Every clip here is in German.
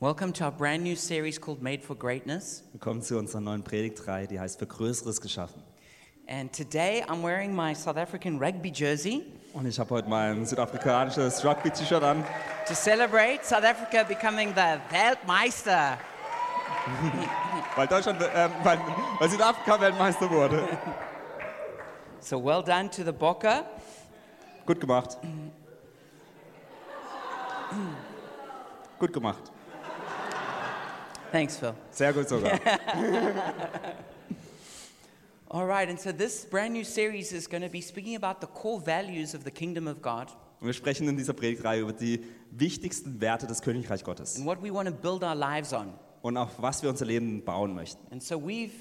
Welcome to our brand new series called Made for Greatness. Willkommen zu unserer neuen Predigtreihe, die heißt Für Größeres geschaffen. And today I'm wearing my South African rugby jersey Und ich habe heute mein südafrikanisches Rugby-T-Shirt an, to celebrate South Africa becoming the Weltmeister. weil, Deutschland, ähm, weil, weil Südafrika Weltmeister wurde. So well done to the Bokke. Gut gemacht. Gut gemacht. Thanks, Phil. Sehr gut sogar. All right, and so this brand new series is going to be speaking about the core values of the kingdom of God Und wir sprechen in dieser Predigtreihe über die wichtigsten Werte des Königreich Gottes and what we want to build our lives on. und auf was wir unser Leben bauen möchten. And so we've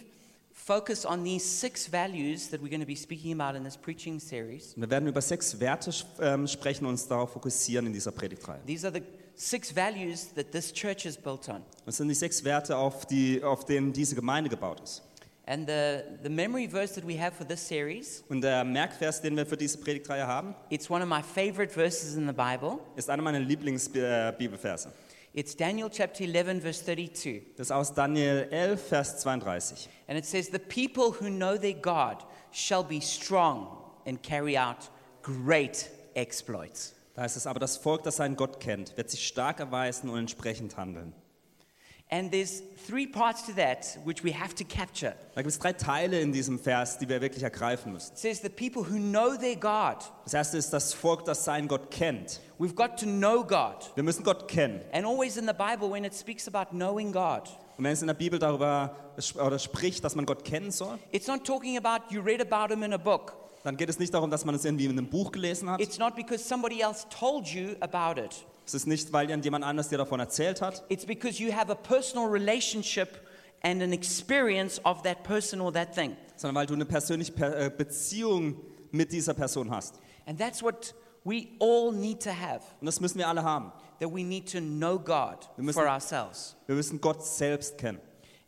focused on these six values that we're going to be speaking about in this preaching series. Wir werden über sechs Werte ähm, sprechen und uns darauf fokussieren in dieser Predigtreihe. These are the six values that this church is built on. Das sind die sechs Werte, auf, die, auf denen diese Gemeinde gebaut ist. And the, the memory verse that we have for this series, Und der Merkvers, den wir für diese Predigtreihe haben, it's one of my favorite verses in the Bible. ist einer meiner Lieblingsbibelverse. Äh, it's Daniel chapter 11, verse 32. Das ist aus Daniel 11, Vers 32. And it says, The people who know their God shall be strong and carry out great exploits. Da heißt es aber, das Volk, das seinen Gott kennt, wird sich stark erweisen und entsprechend handeln. And there's three parts to that which we have to capture. Da gibt es drei Teile in diesem Vers, die wir wirklich ergreifen müssen. It says, The people who know their God. Das erste ist das Volk, das seinen Gott kennt. We've got to know God. Wir müssen Gott kennen. And always in the Bible, when it speaks about knowing God, Und wenn es in der Bibel darüber oder spricht, dass man Gott kennen soll, it's not talking about you read about him in a book. Dann geht es nicht darum, dass man es irgendwie in einem Buch gelesen hat. It's not because somebody else told you about it. Es ist nicht, weil jemand anders dir davon erzählt hat, It's because you have a personal relationship and an experience of that person or that thing. sondern weil du eine persönliche Per- äh, Beziehung mit dieser Person hast. And that's what we all need to have. Und das müssen wir alle haben. That we need to know God Wir müssen- for ourselves. Wir müssen Gott selbst kennen.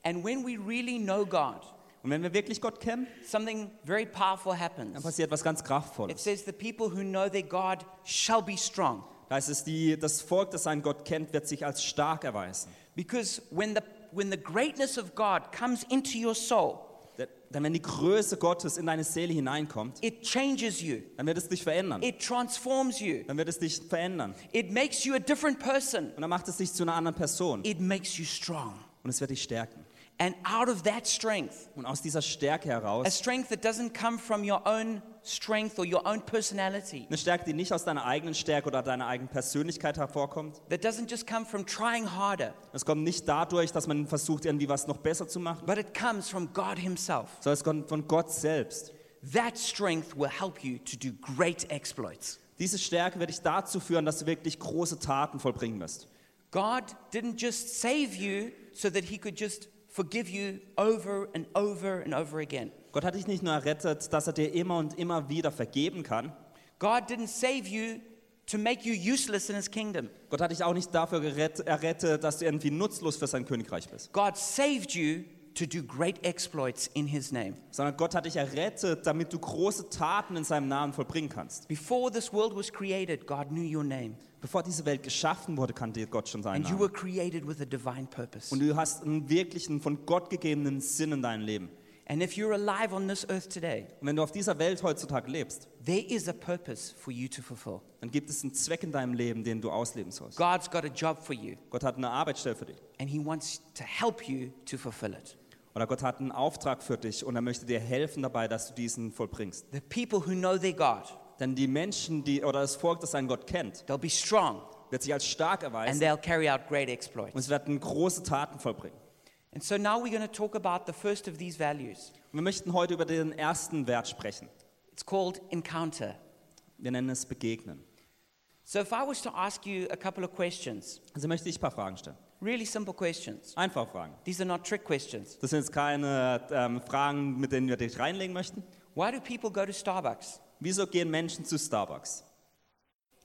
And when we really know God, Und wenn wir wirklich Gott kennen, something very powerful dann happens. passiert etwas ganz It Kraftvolles. says, The people who know their God shall be strong. Da heißt es, die, das Volk, das seinen Gott kennt, wird sich als stark erweisen. Because when the, when the greatness of God comes into your soul, Denn- Denn wenn die Größe Gottes in deine Seele hineinkommt, it changes you, dann wird es dich verändern. it transforms you, Dann wird es dich verändern. it makes you a different person, Und dann macht es dich zu einer anderen Person. it makes you strong. Und es wird dich stärken. And out of that strength, Und aus dieser Stärke a heraus, strength that doesn't come from your own strength or your own personality, eine Stärke, die nicht aus deiner eigenen Stärke oder deiner eigenen Persönlichkeit hervorkommt. that doesn't just come from trying harder, Es kommt nicht dadurch, dass man versucht, irgendwie was noch besser zu machen, but it comes from God Himself. sondern es kommt von Gott selbst. That strength will help you to do great exploits. Diese Stärke wird dich dazu führen, dass du wirklich große Taten vollbringen wirst. God didn't just save you so that He could just forgive you over and over and over again. Gott hat dich nicht nur errettet, dass er dir immer und immer wieder vergeben kann. God didn't save you to make you useless in His kingdom. Gott hat dich auch nicht dafür errettet, dass du irgendwie nutzlos für sein Königreich bist. God saved you to do great exploits in His name. Sondern Gott hat dich errettet, damit du große Taten in seinem Namen vollbringen kannst. Before this world was created, God knew your name. Bevor diese Welt geschaffen wurde, kannte Gott schon seinen And you Namen. were created with a divine purpose. Und du hast einen wirklichen, von Gott gegebenen Sinn in deinem Leben. And if you're alive on this earth today, Und wenn du auf dieser Welt heutzutage lebst, there is a purpose for you to fulfill. dann gibt es einen Zweck in deinem Leben, den du ausleben sollst. God's got a job for you, Gott hat eine Arbeitsstelle für dich. and He wants to help you to fulfill it. Oder Gott hat einen Auftrag für dich und er möchte dir helfen dabei, dass du diesen vollbringst. The people who know their God, Denn die Menschen, die oder das Volk, das seinen Gott kennt, they'll be strong wird sich als stark and erweisen they'll carry out great und exploits. es werden große Taten vollbringen. And so now we're going to talk about the first of these values. Und wir möchten heute über den ersten Wert sprechen. It's called encounter. Wir nennen es Begegnen. So if I was to ask you a couple of questions, Also möchte ich ein paar Fragen stellen. Really simple questions, Einfach Fragen. these are not trick questions. Das sind jetzt keine ähm, Fragen, mit denen wir dich reinlegen möchten. Why do people go to Starbucks? Wieso gehen Menschen zu Starbucks?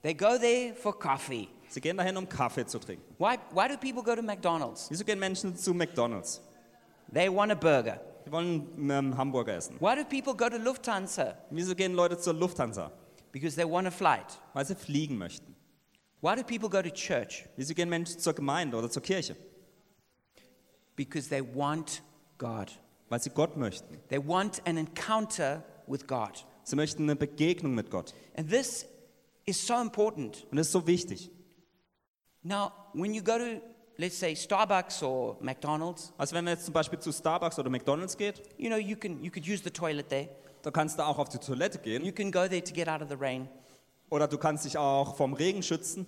They go there for coffee. Sie gehen dahin, um Kaffee zu trinken. Why, why do people go to McDonald's? Wieso gehen Menschen zu McDonald's? They want a burger. Sie wollen ähm, Hamburger essen. Why do people go to Lufthansa? Wieso gehen Leute zur Lufthansa? Because they want a flight. Weil sie fliegen möchten. Why do people go to church? Wieso gehen Menschen zur Gemeinde oder zur Kirche? Because they want God. Weil sie Gott möchten. They want an encounter with God. Sie möchten eine Begegnung mit Gott. And this is so important. Und das ist so wichtig. Now, when you go to, let's say, Starbucks or McDonald's, Also wenn man jetzt zum Beispiel zu Starbucks oder McDonald's geht, you know, you can you could use the toilet there. da kannst du auch auf die Toilette gehen You can go there to get out of the rain. Oder du kannst dich auch vom Regen schützen.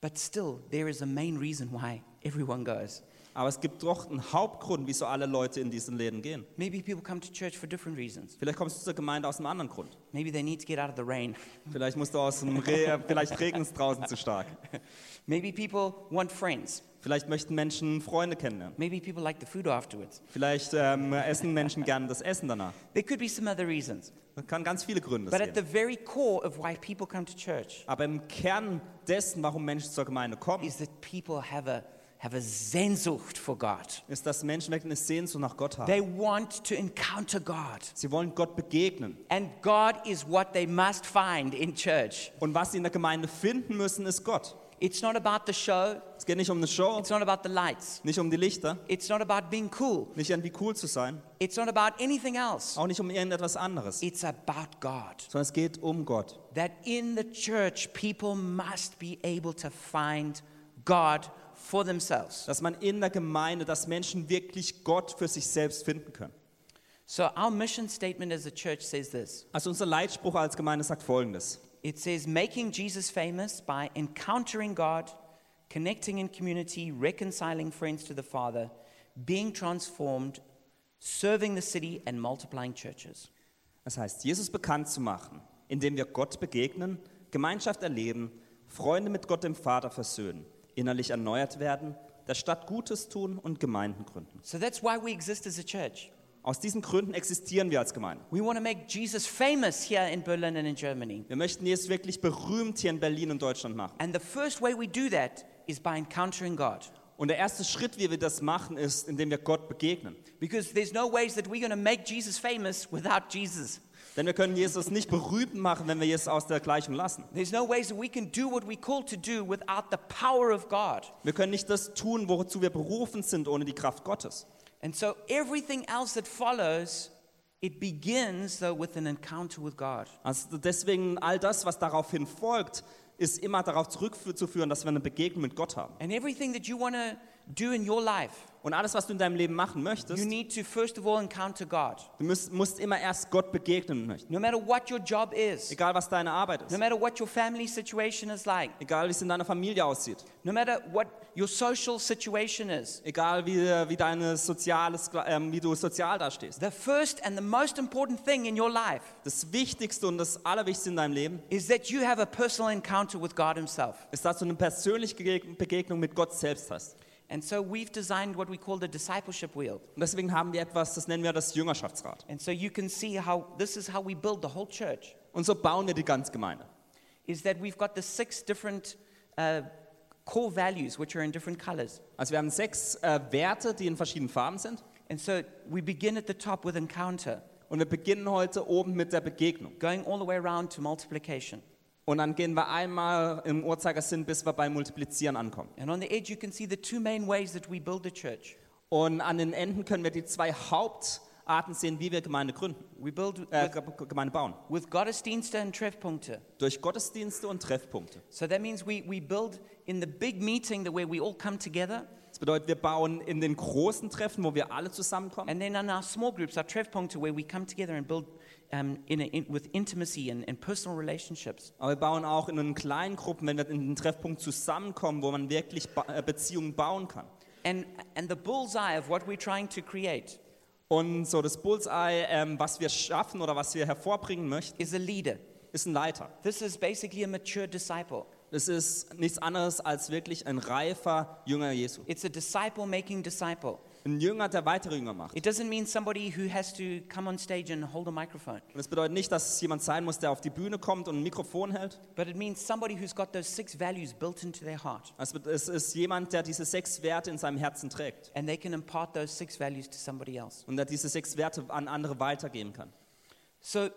But still, there is a main reason why everyone goes. Aber es gibt doch einen Hauptgrund, wieso alle Leute in diesen Läden gehen. Maybe people come to church for different reasons. Vielleicht kommst du zur Gemeinde aus einem anderen Grund. Maybe they need to get out of the rain. Vielleicht musst du aus dem Re vielleicht regnet es draußen zu stark. Maybe people want friends. Vielleicht möchten Menschen Freunde kennenlernen. Maybe people like the food afterwards. Vielleicht ähm, essen Menschen gerne das Essen danach. There could be some other reasons. Das kann ganz viele Gründe But at the geben. very core of why people come to church Aber im Kern dessen, warum Menschen zur Gemeinde kommen, is that people have a have a Sehnsucht for God. ist, dass Menschen wirklich eine Sehnsucht nach Gott haben. They want to encounter God. Sie wollen Gott begegnen. And God is what they must find in church. Und was sie in der Gemeinde finden müssen, ist Gott. It's not about the show, Es geht nicht um eine Show, it's not about the lights, nicht um die Lichter, it's not about being cool, nicht irgendwie cool zu sein, it's not about anything else. auch nicht um irgendetwas anderes, It's about God. sondern es geht um Gott. That in the church, people must be able to find God for themselves. Dass man in der Gemeinde, dass Menschen wirklich Gott für sich selbst finden können. So, our mission statement as a church says this Also unser Leitspruch als Gemeinde sagt folgendes. It says, making Jesus famous by encountering God, connecting in community, reconciling friends to the Father, being transformed, serving the city, and multiplying churches. Das heißt, Jesus bekannt zu machen, indem wir Gott begegnen, Gemeinschaft erleben, Freunde mit Gott dem Vater versöhnen, innerlich erneuert werden, der Stadt Gutes tun und Gemeinden gründen. So, that's why we exist as a church. Aus diesen Gründen existieren wir als Gemeinde. We want to make Jesus famous here in Berlin and in Germany. Wir möchten Jesus wirklich berühmt hier in Berlin und Deutschland machen. And the first way we do that is by encountering God. Und der erste Schritt, wie wir das machen, ist, indem wir Gott begegnen. Because there's no ways that we're going to make Jesus famous without Jesus. Denn wir können Jesus nicht berühmt machen, wenn wir Jesus aus der Gleichung lassen. There's no ways that we can do what we're called to do without the power of God. Wir können nicht das tun, wozu wir berufen sind, ohne die Kraft Gottes. And so everything else that follows, it begins though with an encounter with God. Also deswegen all das, was daraufhin folgt, ist immer darauf zurückzuführen, dass wir eine Begegnung mit Gott haben. And everything that you want to do in your life, Und alles, was du in deinem Leben machen möchtest, you need to first of all encounter God. du musst, musst immer erst Gott begegnen möchten. No matter what your job is, Egal, was deine Arbeit no ist. matter what your family situation is like, Egal, wie es in deiner Familie aussieht. no matter what your social situation is, Egal, wie, wie, deine soziales, ähm, wie du sozial dastehst. the first and the most important thing in your life Das Wichtigste und das Allerwichtigste in deinem Leben is that you have a personal encounter with God Himself. ist, dass du eine persönliche Begegnung mit Gott selbst hast. And so we've designed what we call the discipleship wheel. Und deswegen haben wir etwas, das nennen wir das Jüngerschaftsrad. And so you can see how this is how we build the whole church. Und so bauen wir die ganze Gemeinde. Is that we've got the six different uh, core values which are in different colors. Also wir haben sechs äh, Werte, die in verschiedenen Farben sind. And so we begin at the top with encounter, Und wir beginnen heute oben mit der Begegnung. going all the way around to multiplication. Und dann gehen wir einmal im Uhrzeigersinn, bis wir beim Multiplizieren ankommen. And on the edge, you can see the two main ways that we build a church. Und an den Enden können wir die zwei Hauptarten sehen, wie wir Gemeinde gründen, We build äh, with, Gemeinde bauen. with Gottesdienste and Treffpunkte. Durch Gottesdienste und Treffpunkte. So that means we, we build in the big meeting that where we all come together, Das bedeutet, wir bauen in den großen Treffen, wo wir alle zusammenkommen. and then in our small groups, our Treffpunkte, where we come together and build um, in a, in, with intimacy and, and personal relationships. Aber wir bauen auch in den kleinen Gruppen, wenn wir in den Treffpunkt zusammenkommen, wo man wirklich äh, Beziehungen bauen kann. And, and the bullseye of what we're trying to create Und so das Bullseye, ähm, was wir schaffen oder was wir hervorbringen möchten, is a leader. ist ein Leiter. This is basically a mature disciple. Das ist nichts anderes als wirklich ein reifer Jünger Jesu. It's a disciple making disciple. Ein Jünger, der weitere Jünger macht. It doesn't mean somebody who has to come on stage and hold a microphone, Und das bedeutet nicht, dass es jemand sein muss, der auf die Bühne kommt und ein Mikrofon hält. but it means somebody who's got those six values built into their heart. Es Es ist jemand, der diese sechs Werte in seinem Herzen trägt And they can impart those six values to somebody else. und der diese sechs Werte an andere weitergeben kann. So,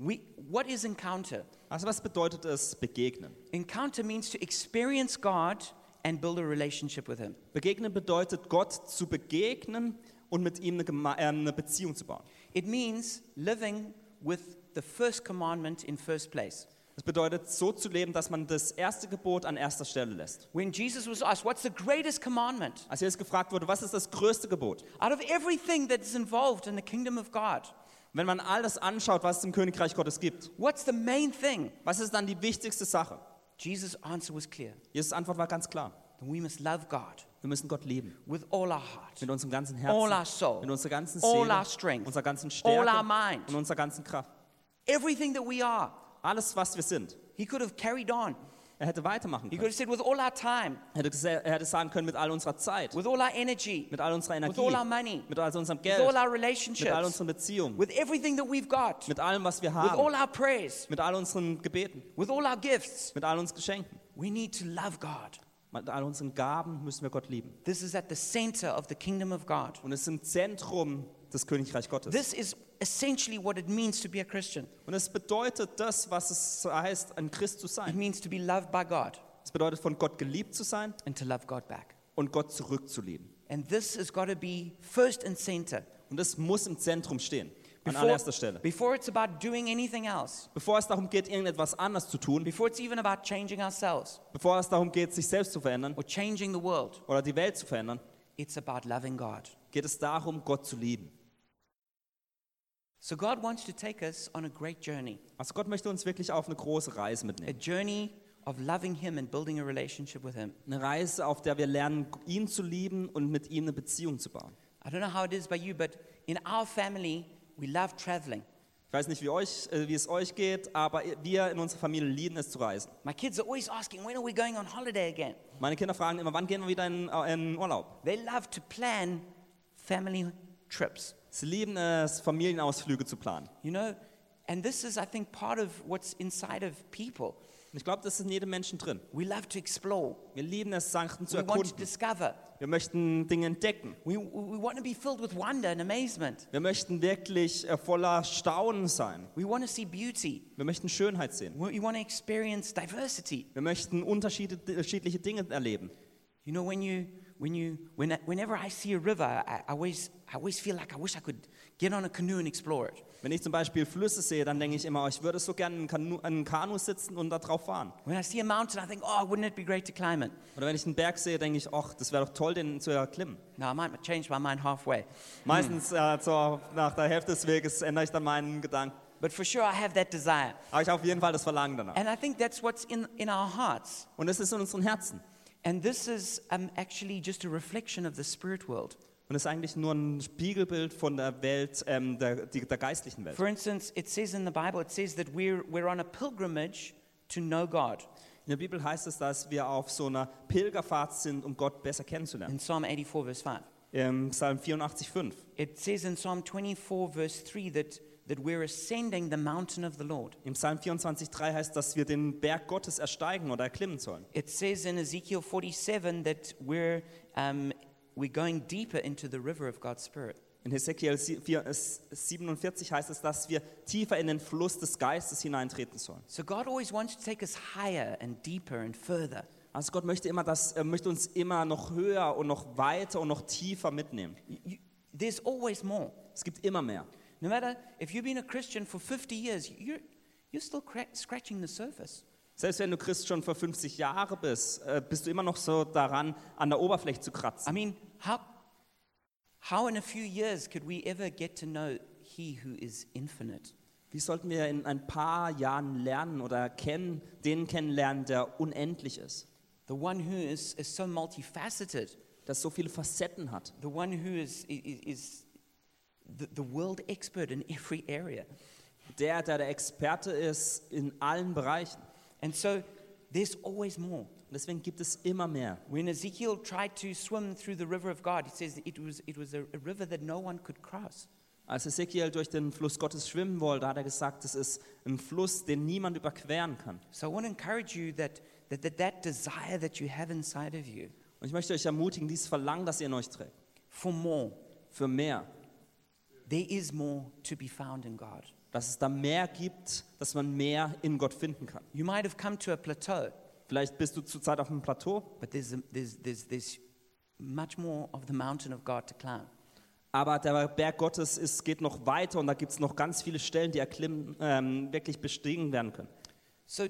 We, what is encounter? Also was bedeutet es begegnen? Encounter means to experience God and build a relationship with Him. Begegnen bedeutet Gott zu begegnen und mit ihm eine, äh, eine Beziehung zu bauen. It means living with the first commandment in first place. Das bedeutet so zu leben, dass man das erste Gebot an erster Stelle lässt. When Jesus was asked, What's the greatest commandment? Als Jesus gefragt wurde, was ist das größte Gebot? Out of everything that is involved in the kingdom of God, Wenn man all das anschaut, was es im Königreich Gottes gibt, what's the main thing? was ist dann die wichtigste Sache? Jesus' answer was clear. Jesus' Antwort war ganz klar. We must love God Wir müssen Gott lieben. with all our heart, Mit unserem ganzen all our Herzen, soul, mit unserer ganzen all Seele, our strength, unserer ganzen all Stärke our mind, und unserer ganzen Kraft. everything that we are. Alles, was wir sind. He could have carried on. Er hätte weitermachen He could können. have said, with all our time, Er hätte, er sagen können, mit all unserer Zeit, with all our energy, mit all unserer with Energie, all our money, mit all unserem with Geld, all our mit all relationships, unseren Beziehungen, with everything that we've got, mit allem, was wir with all haben, our prayers, mit all unseren Gebeten, with all our gifts. mit all unseren Geschenken, We need to love God. mit all unseren Gaben müssen wir Gott lieben. This is at the center of the kingdom of God. Und es ist im Zentrum des Königreich Gottes. This is essentially what it means to be a Christian. Und es bedeutet das, was es heißt, ein Christ zu It sein. means to be loved by God Es bedeutet, von Gott geliebt zu sein and to love God back. und Gott zurückzulieben. And this has got to be first and center. Und das muss im Zentrum stehen, an Before, allererster Stelle. before it's about doing anything else, Bevor es darum geht, irgendetwas anders zu tun, before it's even about changing ourselves bevor es darum geht, sich selbst zu verändern or changing the world, oder die Welt zu verändern, it's about loving God. geht es darum, Gott zu lieben. So God wants to take us on a great journey, Also Gott möchte uns wirklich auf eine große Reise a mitnehmen. journey of loving Him and building a relationship with Him. Eine Reise, auf der wir lernen, ihn zu lieben und mit ihm eine Beziehung zu bauen. I don't know how it is by you, but in our family, we love traveling. Ich weiß nicht, wie, euch, äh, wie es euch geht, aber wir in unserer Familie lieben es zu reisen. My kids are always asking, when are we going on holiday again? Meine Kinder fragen immer, wann gehen wir wieder in, äh, in Urlaub? They love to plan family trips, Sie lieben es, Familienausflüge zu planen. you know? And this is, I think, part of what's inside of people. Und ich glaube, das ist in jedem Menschen drin. We love to explore, Wir lieben es, Sachen zu we want to erkunden. discover, Wir möchten Dinge entdecken. we, we want to be filled with wonder and amazement. Wir möchten wirklich äh, voller Staunen sein. We want to see beauty. Wir möchten Schönheit sehen. We want to experience diversity. Wir möchten unterschiedliche unterschiedliche Dinge erleben. You know, when you, when you, when, whenever I see a river, I, I, always, I always feel like I wish I could get on a canoe and explore it. Wenn ich zum Beispiel Flüsse sehe, dann denke ich immer, oh, ich würde so gerne in einem Kanu, in einem Kanu sitzen und da drauf fahren. When I see a mountain, I think, oh, wouldn't it be great to climb it? Oder wenn ich einen Berg sehe, denke ich, ach, das wäre doch toll, den zu erklimmen. Now, I might change my mind halfway. Meistens äh, zur, nach der Hälfte des Weges ändere ich dann meinen Gedanken. But for sure, I have that desire. Aber ich habe auf jeden Fall das Verlangen danach. And I think that's what's in, in our hearts. Und es ist in unseren Herzen. And this is um, actually just a reflection of the spirit world. Und ist eigentlich nur ein Spiegelbild von der Welt, ähm, der, die, der geistlichen Welt. For instance, it says in the Bible, it says that we're, we're on a pilgrimage to know God. In der Bibel heißt es, dass wir auf so einer Pilgerfahrt sind, um Gott besser kennenzulernen. In Psalm 84, verse 5. Im Psalm 84,5. It says in Psalm 24, verse 3, that, that we're ascending the mountain of the Lord. Im Psalm 24,3 heißt, dass wir den Berg Gottes ersteigen oder erklimmen sollen. It says in Ezekiel 47 that we're, um, we're going deeper into the river of God's Spirit. In Hesekiel sie- vier- äh, 47 heißt es, dass wir tiefer in den Fluss des Geistes hineintreten sollen. So God always wants to take us higher and deeper and further. Also Gott möchte, immer das, er möchte uns immer noch höher und noch weiter und noch tiefer mitnehmen. You- there's always more. Es gibt immer mehr. No matter if you've been a Christian for 50 years, you're, you're still cra- scratching the surface. Selbst wenn du Christ schon vor 50 Jahre bist, äh, bist du immer noch so daran, an der Oberfläche zu I kratzen. mean, how, how in a few years could we ever get to know He who is infinite? Wie sollten wir in ein paar Jahren lernen oder kennen, den kennenlernen, der unendlich ist, The one who is, is so multifaceted, der so viele Facetten hat, the one who is, is, is the, the world expert in every area. der, der der Experte ist in allen Bereichen. And so there's always more. Deswegen gibt es immer mehr. When Ezekiel tried to swim through the river of God, he says it was, it was a, a river that no one could cross. Als Ezekiel durch den Fluss Gottes schwimmen wollte, hat er gesagt, es ist ein Fluss, den niemand überqueren kann. So I want to encourage you that that, that, that desire that you have inside of you Und ich möchte euch ermutigen, dieses Verlangen, das ihr in euch trägt, for more, für mehr. There is more to be found in God. dass es da mehr gibt, dass man mehr in Gott finden kann. You might have come to a plateau, Vielleicht bist du zurzeit auf einem Plateau, but there's, a, there's, there's, there's much more of the mountain of God to climb. aber der Berg Gottes ist, geht noch weiter und da gibt es noch ganz viele Stellen, die erklimmen, ähm, wirklich bestiegen werden können. So,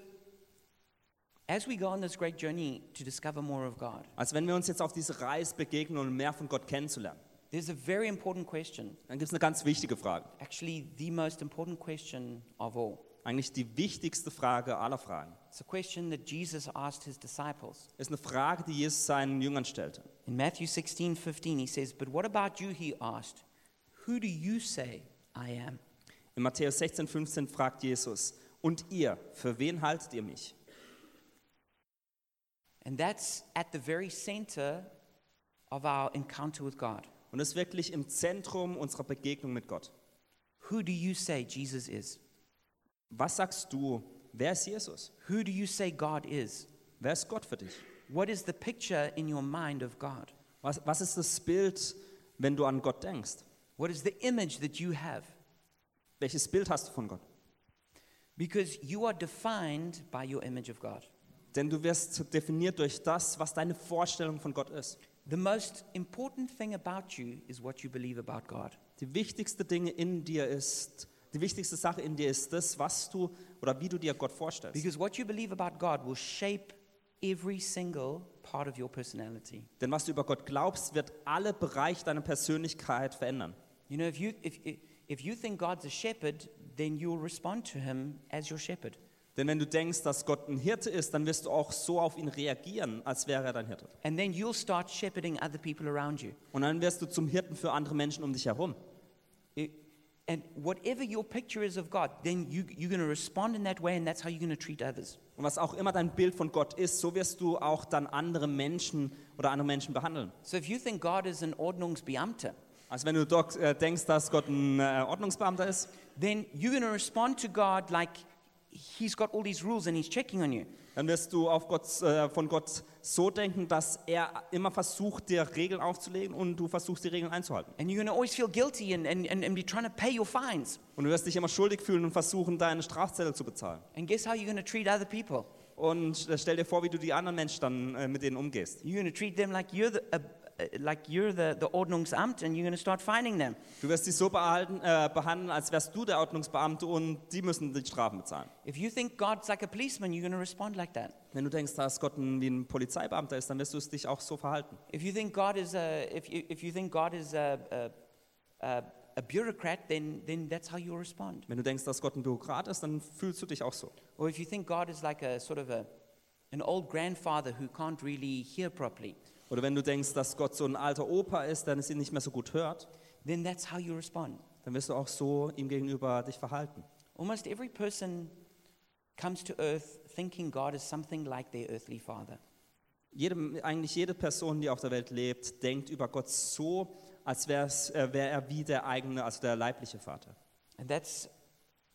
as we go on this great journey to discover more of God, Also wenn wir uns jetzt auf diese Reise begegnen und mehr von Gott kennenzulernen, there's a very important question, dann gibt es eine ganz wichtige Frage. actually, the most important question of all. Eigentlich die wichtigste Frage aller Fragen. It's a question that Jesus asked his disciples. Ist eine Frage, die Jesus seinen Jüngern stellte. In Matthew 16 15, he says, But what about you? He asked, Who do you say I am? In Matthäus 16, 15 fragt Jesus, und ihr, für wen haltet ihr mich? And that's at the very center of our encounter with God. Und ist wirklich im Zentrum unserer Begegnung mit Gott. Who do you say Jesus is? Was sagst du, wer ist Jesus? Who do you say God is? Wer ist Gott für dich? What is the picture in your mind of God? Was, was ist das Bild, wenn du an Gott denkst? What is the image that you have? Welches Bild hast du von Gott? Because you are defined by your image of God. Denn du wirst definiert durch das, was deine Vorstellung von Gott ist. The most important thing about you is what you believe about God. Die wichtigste Dinge in dir ist, die wichtigste Sache in dir ist das, was du oder wie du dir Gott vorstellst. Because what you believe about God will shape every single part of your personality. Denn was du über Gott glaubst, wird alle Bereiche deiner Persönlichkeit verändern. You know, if you, if, if- you think God's a shepherd, then you'll respond to him as your shepherd. Denn wenn du denkst, dass Gott ein Hirte ist, dann wirst du auch so auf ihn reagieren, als wäre er dein Hirte. And then you'll start shepherding other people around you. Und dann wirst du zum Hirten für andere Menschen um dich herum. It- and whatever your picture is of God, then you, you're going to respond in that way, and that's how you're going to treat others. Und was auch immer dein Bild von Gott ist, so wirst du auch dann andere Menschen oder andere Menschen behandeln. So if you think God is an Ordnungsbeamter, Also wenn du äh, denkst, dass Gott ein äh, Ordnungsbeamter ist, then you're going to respond to God like he's got all these rules and he's checking on you. dann wirst du auf Gott, äh, von Gott so denken, dass er immer versucht, dir Regeln aufzulegen und du versuchst, die Regeln einzuhalten. And you're always feel guilty and, and, and, and be trying to pay your fines. Und du wirst dich immer schuldig fühlen und versuchen, deine Strafzettel zu bezahlen. And guess how you're to treat other people? Und äh, stell dir vor, wie du die anderen Menschen dann äh, mit denen umgehst. You're to treat them like you're the, uh, like you're the, the Ordnungsamt and you're going to start fining them. Du wirst sie so behalten, äh, behandeln, als wärst du der Ordnungsbeamte und die müssen die Strafen bezahlen. If you think God's like a policeman, you're going to respond like that. Wenn du denkst, dass Gott ein, wie ein Polizeibeamter ist, dann wirst du es dich auch so verhalten. If you think God is a, if you, if you think God is a, a, a, a bureaucrat, then, then that's how you'll respond. Wenn du denkst, dass Gott ein Bürokrat ist, dann fühlst du dich auch so. Or if you think God is like a sort of a, an old grandfather who can't really hear properly, Oder wenn du denkst, dass Gott so ein alter Opa ist, der es ihn nicht mehr so gut hört, then that's how you respond. dann wirst du auch so ihm gegenüber dich verhalten. Almost every person comes to earth thinking God is something like their earthly father. Jede, eigentlich jede Person, die auf der Welt lebt, denkt über Gott so, als wär's, äh, wäre er wie der eigene, also der leibliche Vater. And that's,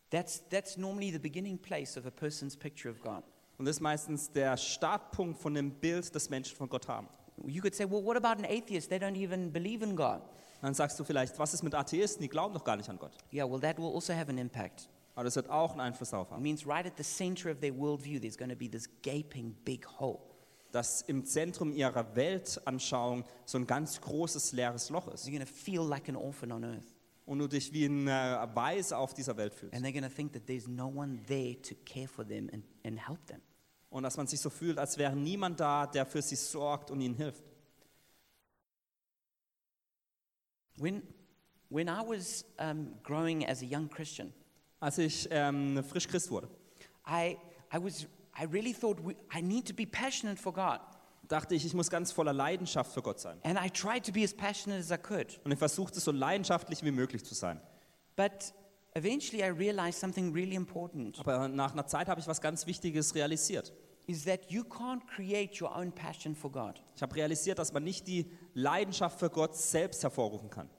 that's, that's normally the beginning place of a person's picture of God. Und das ist meistens der Startpunkt von dem Bild, das Menschen von Gott haben. You could say, well, what about an atheist? They don't even believe in God. Dann sagst du vielleicht, was ist mit Atheisten? Die glauben doch gar nicht an Gott. Yeah, well, that will also have an impact. Aber das wird auch einen Einfluss darauf It haben. means right at the center of their worldview, there's going to be this gaping big hole. Dass im Zentrum ihrer Weltanschauung so ein ganz großes leeres Loch ist. They're going to feel like an orphan on earth. Und du dich wie ein äh, Weise auf dieser Welt fühlst. And they're going to think that there's no one there to care for them and, and help them. Und dass man sich so fühlt, als wäre niemand da, der für sie sorgt und ihnen hilft. When, when I was um, growing as a young Christian, Als ich ähm, frisch Christ wurde, I, I, was, I really thought we, I need to be passionate for God. dachte ich, ich muss ganz voller Leidenschaft für Gott sein. And I tried to be as passionate as I could. Und ich versuchte so leidenschaftlich wie möglich zu sein. But eventually I realized something really important Aber nach einer Zeit habe ich was ganz Wichtiges realisiert. Is that you can't create your own passion for God. Ich habe realisiert, dass man nicht die Leidenschaft für Gott selbst hervorrufen kann.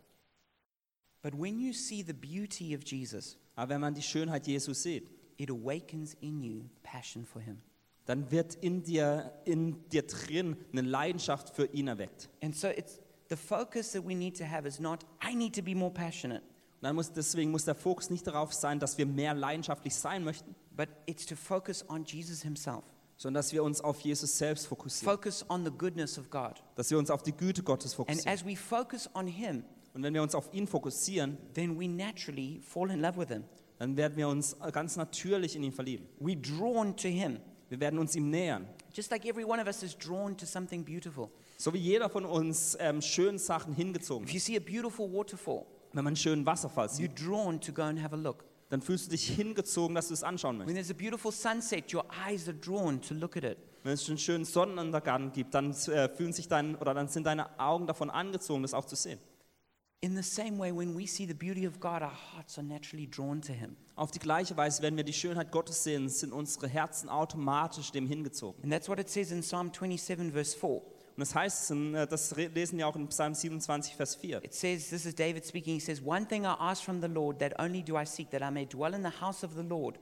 But when you see the beauty of Jesus, Aber wenn man die Schönheit Jesus sieht, it awakens in you passion for him. dann wird in dir, in dir drin eine Leidenschaft für ihn erweckt. And so it's the focus that we need to have is not I need to be more passionate. Dann muss, deswegen muss der Fokus nicht darauf sein, dass wir mehr leidenschaftlich sein möchten, but it's to focus on Jesus himself. Sondern dass wir uns auf Jesus selbst fokussieren. Focus on the goodness of God. Dass wir uns auf die Güte Gottes And fokussieren. as we focus on him, Und wenn wir uns auf ihn fokussieren, then we naturally fall in love with him. dann werden wir uns ganz natürlich in ihn verlieben. We're drawn to him. Wir werden uns ihm nähern. Just like every one of us is drawn to something beautiful. So wie jeder von uns ähm, schönen Sachen hingezogen If you ist. see a beautiful waterfall, Wenn man einen schönen Wasserfall you're sieht, drawn to go and have a look. Dann fühlst du dich hingezogen, dass du es anschauen When möchtest. there's a beautiful sunset, your eyes are drawn to look at it. Wenn es einen schönen Sonnenuntergang gibt, dann äh, fühlen sich dein, oder dann sind deine Augen davon angezogen, das auch zu sehen. In the same way, when we see the beauty of God, our hearts are naturally drawn to him. Auf die gleiche Weise, wenn wir die Schönheit Gottes sehen, sind unsere Herzen automatisch dem hingezogen. And that's what it says in Psalm 27, verse 4. Und das heißt, äh, das lesen wir auch in Psalm 27, Vers 4. It says, this is David speaking, he says, One thing I ask from the Lord, that only do I seek, that I may dwell in the house of the Lord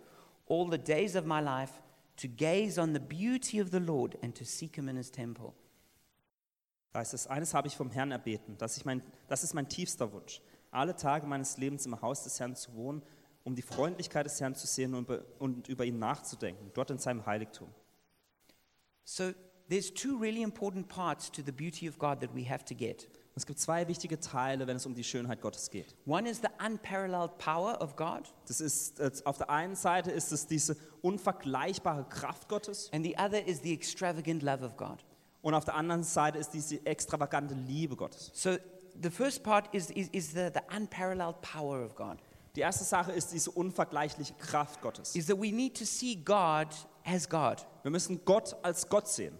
all the days of my life, to gaze on the beauty of the Lord and to seek him in his temple. Da heißt es, eines habe ich vom Herrn erbeten, dass ich mein, das ist mein tiefster Wunsch, alle Tage meines Lebens im Haus des Herrn zu wohnen, um die Freundlichkeit des Herrn zu sehen und über, und über ihn nachzudenken, dort in seinem Heiligtum. So there's two really important parts to the beauty of God that we have to get. Es gibt zwei wichtige Teile, wenn es um die Schönheit Gottes geht. One is the unparalleled power of God, Das ist, äh, auf der einen Seite ist es diese unvergleichbare Kraft Gottes and the other is the extravagant love of God. und auf der anderen Seite ist diese extravagante Liebe Gottes. So the first part is, is, is the, the unparalleled power of God. Die erste Sache ist diese unvergleichliche Kraft Gottes. Is that we need to see God as God. Wir müssen Gott als Gott sehen,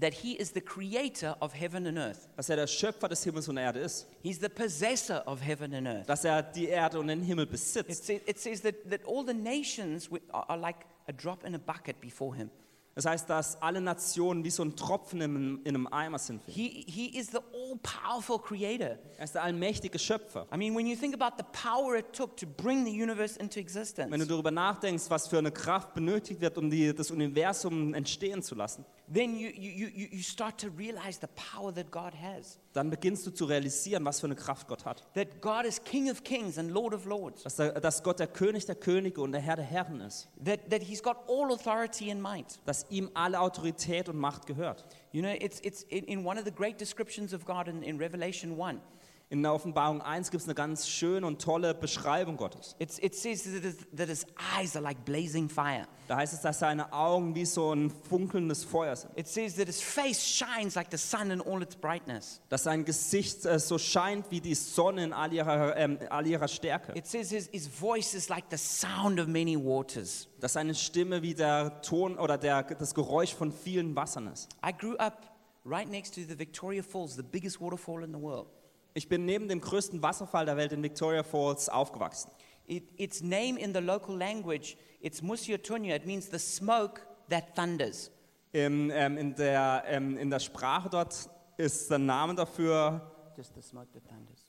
That He is the creator of heaven and earth. dass er der Schöpfer des Himmels und der Erde ist, He's the possessor of heaven and earth. dass er die Erde und den Himmel It, besitzt. say, it says that, that all the nations are, like a drop in a bucket before Him. Das heißt, dass alle Nationen wie so ein Tropfen in, in einem Eimer sind. He, he is the all powerful creator. Er ist der allmächtige Schöpfer. I mean, when you think about the power it took to bring the universe into existence, Wenn du darüber nachdenkst, was für eine Kraft benötigt wird, um die, das Universum entstehen zu lassen, then you, you, you, you start to realize the power that God has. dann beginnst du zu realisieren, was für eine Kraft Gott hat. That God is King of kings and Lord of lords. Dass, der, dass Gott der König der Könige und der Herr der Herren ist. That, that He's got all authority and might. Dass ihm alle Autorität und Macht gehört. You know, it's, it's in, in one of the great descriptions of God in, in Revelation 1. In der Offenbarung 1 gibt es eine ganz schöne und tolle Beschreibung Gottes. It's, it says that his, that his eyes are like blazing fire. Da heißt es, dass seine Augen wie so ein funkelndes Feuer sind. It says that his face shines like the sun in all its brightness. Dass sein Gesicht äh, so scheint wie die Sonne in all ihrer, ähm, all ihrer Stärke. It says his, his voice is like the sound of many waters. Dass seine Stimme wie der Ton oder der, das Geräusch von vielen Wassern ist. I grew up right next to the Victoria Falls, the biggest waterfall in the world. Ich bin neben dem größten Wasserfall der Welt in Victoria Falls aufgewachsen. It, its name in the local language, it's Musyotunya. It means the smoke that thunders. Im, ähm, in, der, ähm, in der Sprache dort ist der Name dafür Just the smoke that thunders.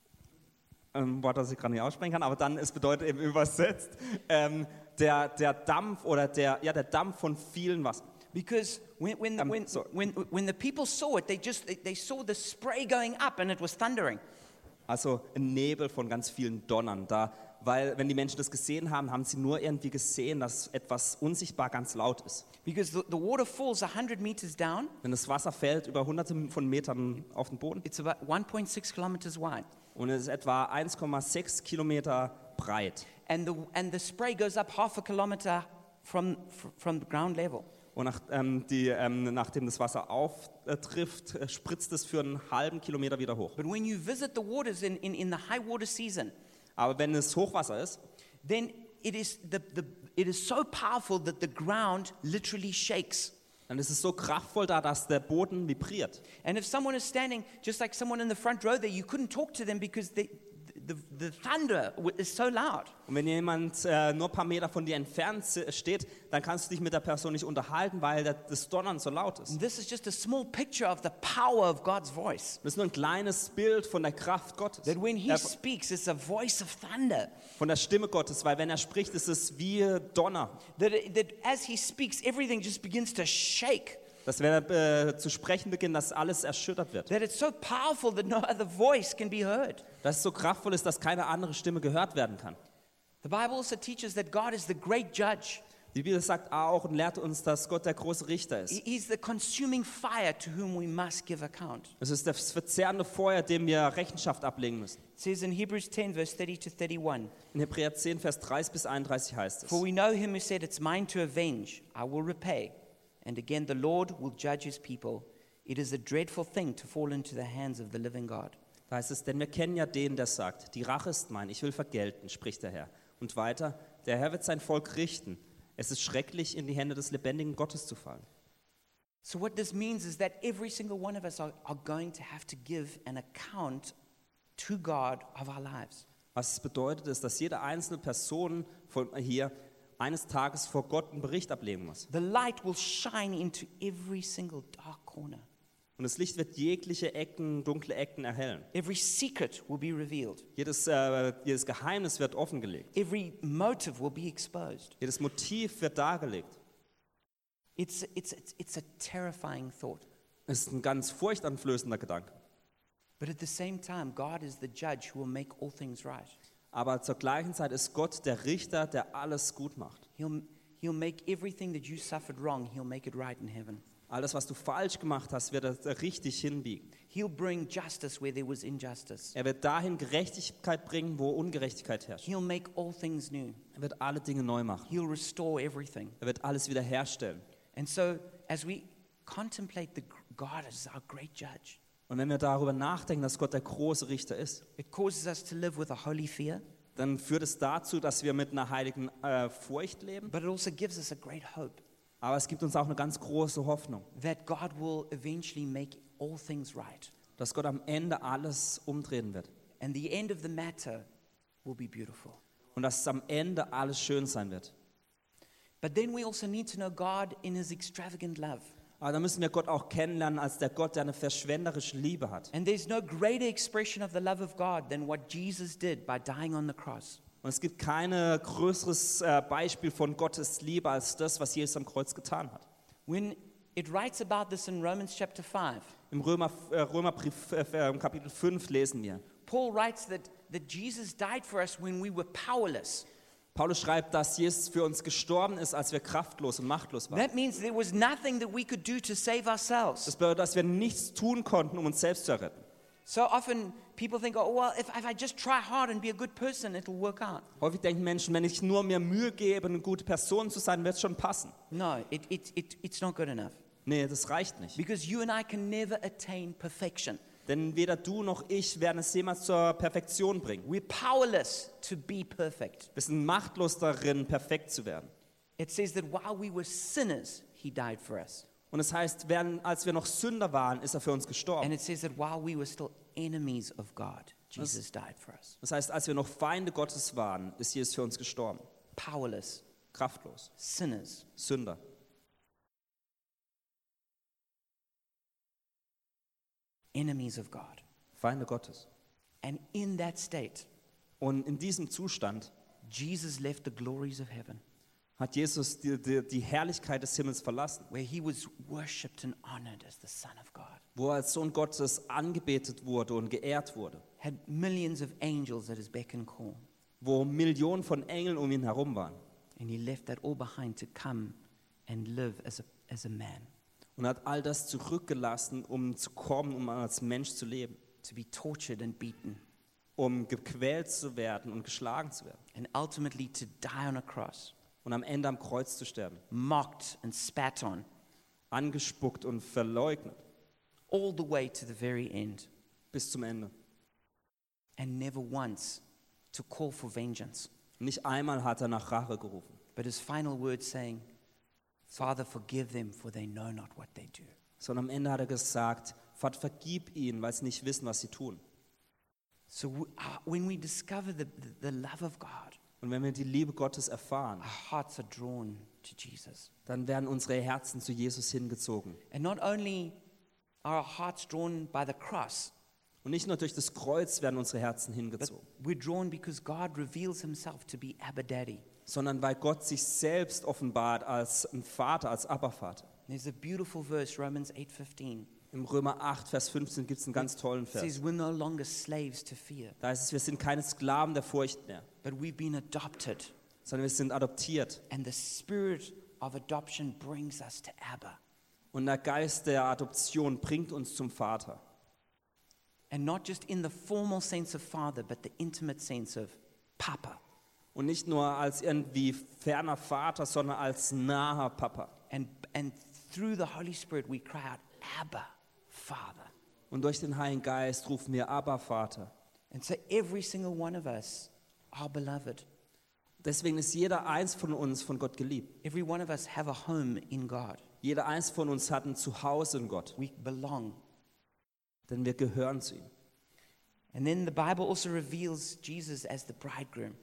ein Wort, das ich gerade nicht aussprechen kann, aber dann es bedeutet eben übersetzt ähm, der, der Dampf oder der, ja, der Dampf von vielen Wassern. Because when, when, Um, when, so- when, when the people saw it, they just they, they saw the spray going up and it was thundering. Also ein Nebel von ganz vielen Donnern. Da, weil wenn die Menschen das gesehen haben, haben sie nur irgendwie gesehen, dass etwas unsichtbar ganz laut ist. Because the, the water falls 100 meters down. Wenn das Wasser fällt über hunderte von Metern auf den Boden It's about 1.6 kilometers wide. und es ist etwa 1,6 Kilometer breit. And the, and the spray goes up half a kilometer from, fr- from the ground level. Und nach, ähm, die, ähm, nachdem das Wasser auftrifft, äh, spritzt es für einen halben Kilometer wieder hoch. But when you visit the waters in, in, in the high water season, Aber wenn es Hochwasser ist, then it is, the, the, it is so powerful that the ground literally shakes. dann ist es so kraftvoll da, dass der Boden vibriert. And if someone is standing, just like someone in the front row there, you couldn't talk to them because they, the, the thunder is so loud. Und wenn jemand äh, nur ein paar Meter von dir entfernt si- steht, dann kannst du dich mit der Person nicht unterhalten, weil der, das Donnern so laut ist. And this is just a small picture of the power of God's voice. Das ist nur ein kleines Bild von der Kraft Gottes, That when He äh, speaks, it's a voice of thunder. von der Stimme Gottes, weil wenn er spricht, ist es wie Donner. That, that as He speaks, everything just begins to shake. Dass wenn er äh, zu sprechen beginnt, dass alles erschüttert wird. that it's so powerful that no other voice can be heard. Dass es so kraftvoll ist, dass keine andere Stimme gehört werden kann. The Bible also teaches that God is the great judge. Die Bibel sagt auch und lehrt uns, dass Gott der große Richter ist. He- He's the consuming fire to whom we must give account. Es ist das verzehrende Feuer, dem wir Rechenschaft ablegen müssen. It says in Hebrews 10, verse 30 to 31 In Hebräer 10, Vers 30 bis 31 heißt es. For we know him who said, It's mine to avenge, I will repay. And again, the Lord will judge his people. It is a dreadful thing to fall into the hands of the living God. Da heißt es, denn wir kennen ja den, der sagt, die Rache ist mein, ich will vergelten, spricht der Herr. Und weiter, der Herr wird sein Volk richten. Es ist schrecklich, in die Hände des lebendigen Gottes zu fallen. So, what this means is that every single one of us are, are going to have to give an account to God of our lives. Was es bedeutet, ist, dass jede einzelne Person von hier eines Tages vor Gott einen Bericht ablegen muss. The light will shine into every single dark corner, Und das Licht wird jegliche Ecken, dunkle Ecken erhellen. every secret will be revealed, Jedes, äh, jedes Geheimnis wird offengelegt. every motive will be exposed. Jedes Motiv wird dargelegt. It's, it's, it's, it's a terrifying thought. Es ist ein ganz furchteinflößender Gedanke. But at the same time, God is the judge who will make all things right. Aber zur gleichen Zeit ist Gott der Richter, der alles gut macht. He'll, he'll make everything that you suffered wrong, He'll make it right in heaven. Alles, was du falsch gemacht hast, wird er richtig hinbiegen. He'll bring justice where there was injustice. Er wird dahin Gerechtigkeit bringen, wo Ungerechtigkeit herrscht. He'll make all things new. Er wird alle Dinge neu machen. He'll restore everything. Er wird alles wiederherstellen. And so, as we contemplate the God as our great judge, Und wenn wir darüber nachdenken, dass Gott der große Richter ist, it causes us to live with a holy fear, dann führt es dazu, dass wir mit einer heiligen äh, Furcht leben. but it also gives us a great hope Aber es gibt uns auch eine ganz große Hoffnung, that God will eventually make all things right. dass Gott am Ende alles umdrehen wird. And the end of the matter will be beautiful. Und dass es am Ende alles schön sein wird. But then we also need to know God in his extravagant love. Aber da müssen wir Gott auch kennenlernen als der Gott, der eine verschwenderische Liebe hat. And there's no greater expression of the love of God than what Jesus did by dying on the cross. Und es gibt kein größeres äh, Beispiel von Gottes Liebe als das, was Jesus am Kreuz getan hat. When it writes about this in Romans chapter 5, Im Römer, äh, Römerbrief äh, äh, Kapitel 5 lesen wir. Paul writes that, that Jesus died for us when we were powerless. Paulus schreibt, dass Jesus für uns gestorben ist, als wir kraftlos und machtlos waren. That means there was nothing that we could do to save ourselves. Das bedeutet, dass wir nichts tun konnten, um uns selbst zu erretten. So often people think, oh, well, if, if I just try hard and be a good person, it'll work out. Häufig denken Menschen, wenn ich nur mir Mühe gebe, eine gute Person zu sein, wird es schon passen. No, it, it, it, it's not good enough. Nee, das reicht nicht. Because you and I can never attain perfection. Denn weder du noch ich werden es jemals zur Perfektion bringen. We're powerless to be perfect. Wir sind machtlos darin, perfekt zu werden. It says that while we were sinners, he died for us. Und es heißt, während, als wir noch Sünder waren, ist er für uns And gestorben. it says that while we were still enemies of God, Jesus died for us. Das heißt, als wir noch Feinde Gottes waren, ist Jesus für uns gestorben. Powerless, Kraftlos. sinners, Sünder. Enemies of God. Feinde Gottes. And in that state, Und in diesem Zustand Jesus left the glories of heaven, hat Jesus die, die, die Herrlichkeit des Himmels verlassen, where he was worshipped and honored as the Son of God, wo er als Sohn Gottes angebetet wurde und geehrt wurde, had millions of angels at his beck and call. wo Millionen von Engeln um ihn herum waren. And he left that all behind to come and live as a, as a man, Und hat all das zurückgelassen, um zu kommen, um als Mensch zu leben, to be tortured and beaten, um gequält zu werden und geschlagen zu werden. And ultimately to die on a cross, und am Ende am Kreuz zu sterben, mocked and spat on, angespuckt und verleugnet. All the way to the very end, bis zum Ende. and never once to call for vengeance. Nicht einmal hat er nach Rache gerufen, But his final words saying, Father, forgive them, for they know not what they do. sondern am Ende hat er gesagt, Vater, vergib ihnen, weil sie nicht wissen, was sie tun. So w- uh, when we discover the, the, the love of God, Und wenn wir die Liebe Gottes erfahren, our hearts are drawn to Jesus. dann werden unsere Herzen zu Jesus hingezogen. And not only are our hearts drawn by the cross, Und nicht nur durch das Kreuz werden unsere Herzen but hingezogen, we're drawn because God reveals himself to be Abba Daddy. Sondern weil Gott sich selbst offenbart als ein Vater, als Abervater. There's a beautiful verse, Romans 8:15. Im Römer 8, Vers 15 gibt es einen ganz tollen Vers. says we're no longer slaves to fear, Da heißt es, wir sind keine Sklaven der Furcht mehr, but we've been adopted, sondern wir sind adoptiert. and the spirit of adoption brings us to Abba. Und der Geist der Adoption bringt uns zum Vater. And not just in the formal sense of father, but the intimate sense of papa. Und nicht nur als irgendwie ferner Vater, sondern als naher Papa. And, and through the Holy Spirit, we cry out, Abba, Father. Und durch den Heiligen Geist rufen wir Abba Vater. And so every single one of us are beloved. Deswegen ist jeder eins von uns von Gott geliebt. Every one of us have a home in God. Jeder eins von uns hat ein Zuhause in Gott, We belong. denn wir gehören zu ihm. And then the Bible also reveals Jesus as the bridegroom.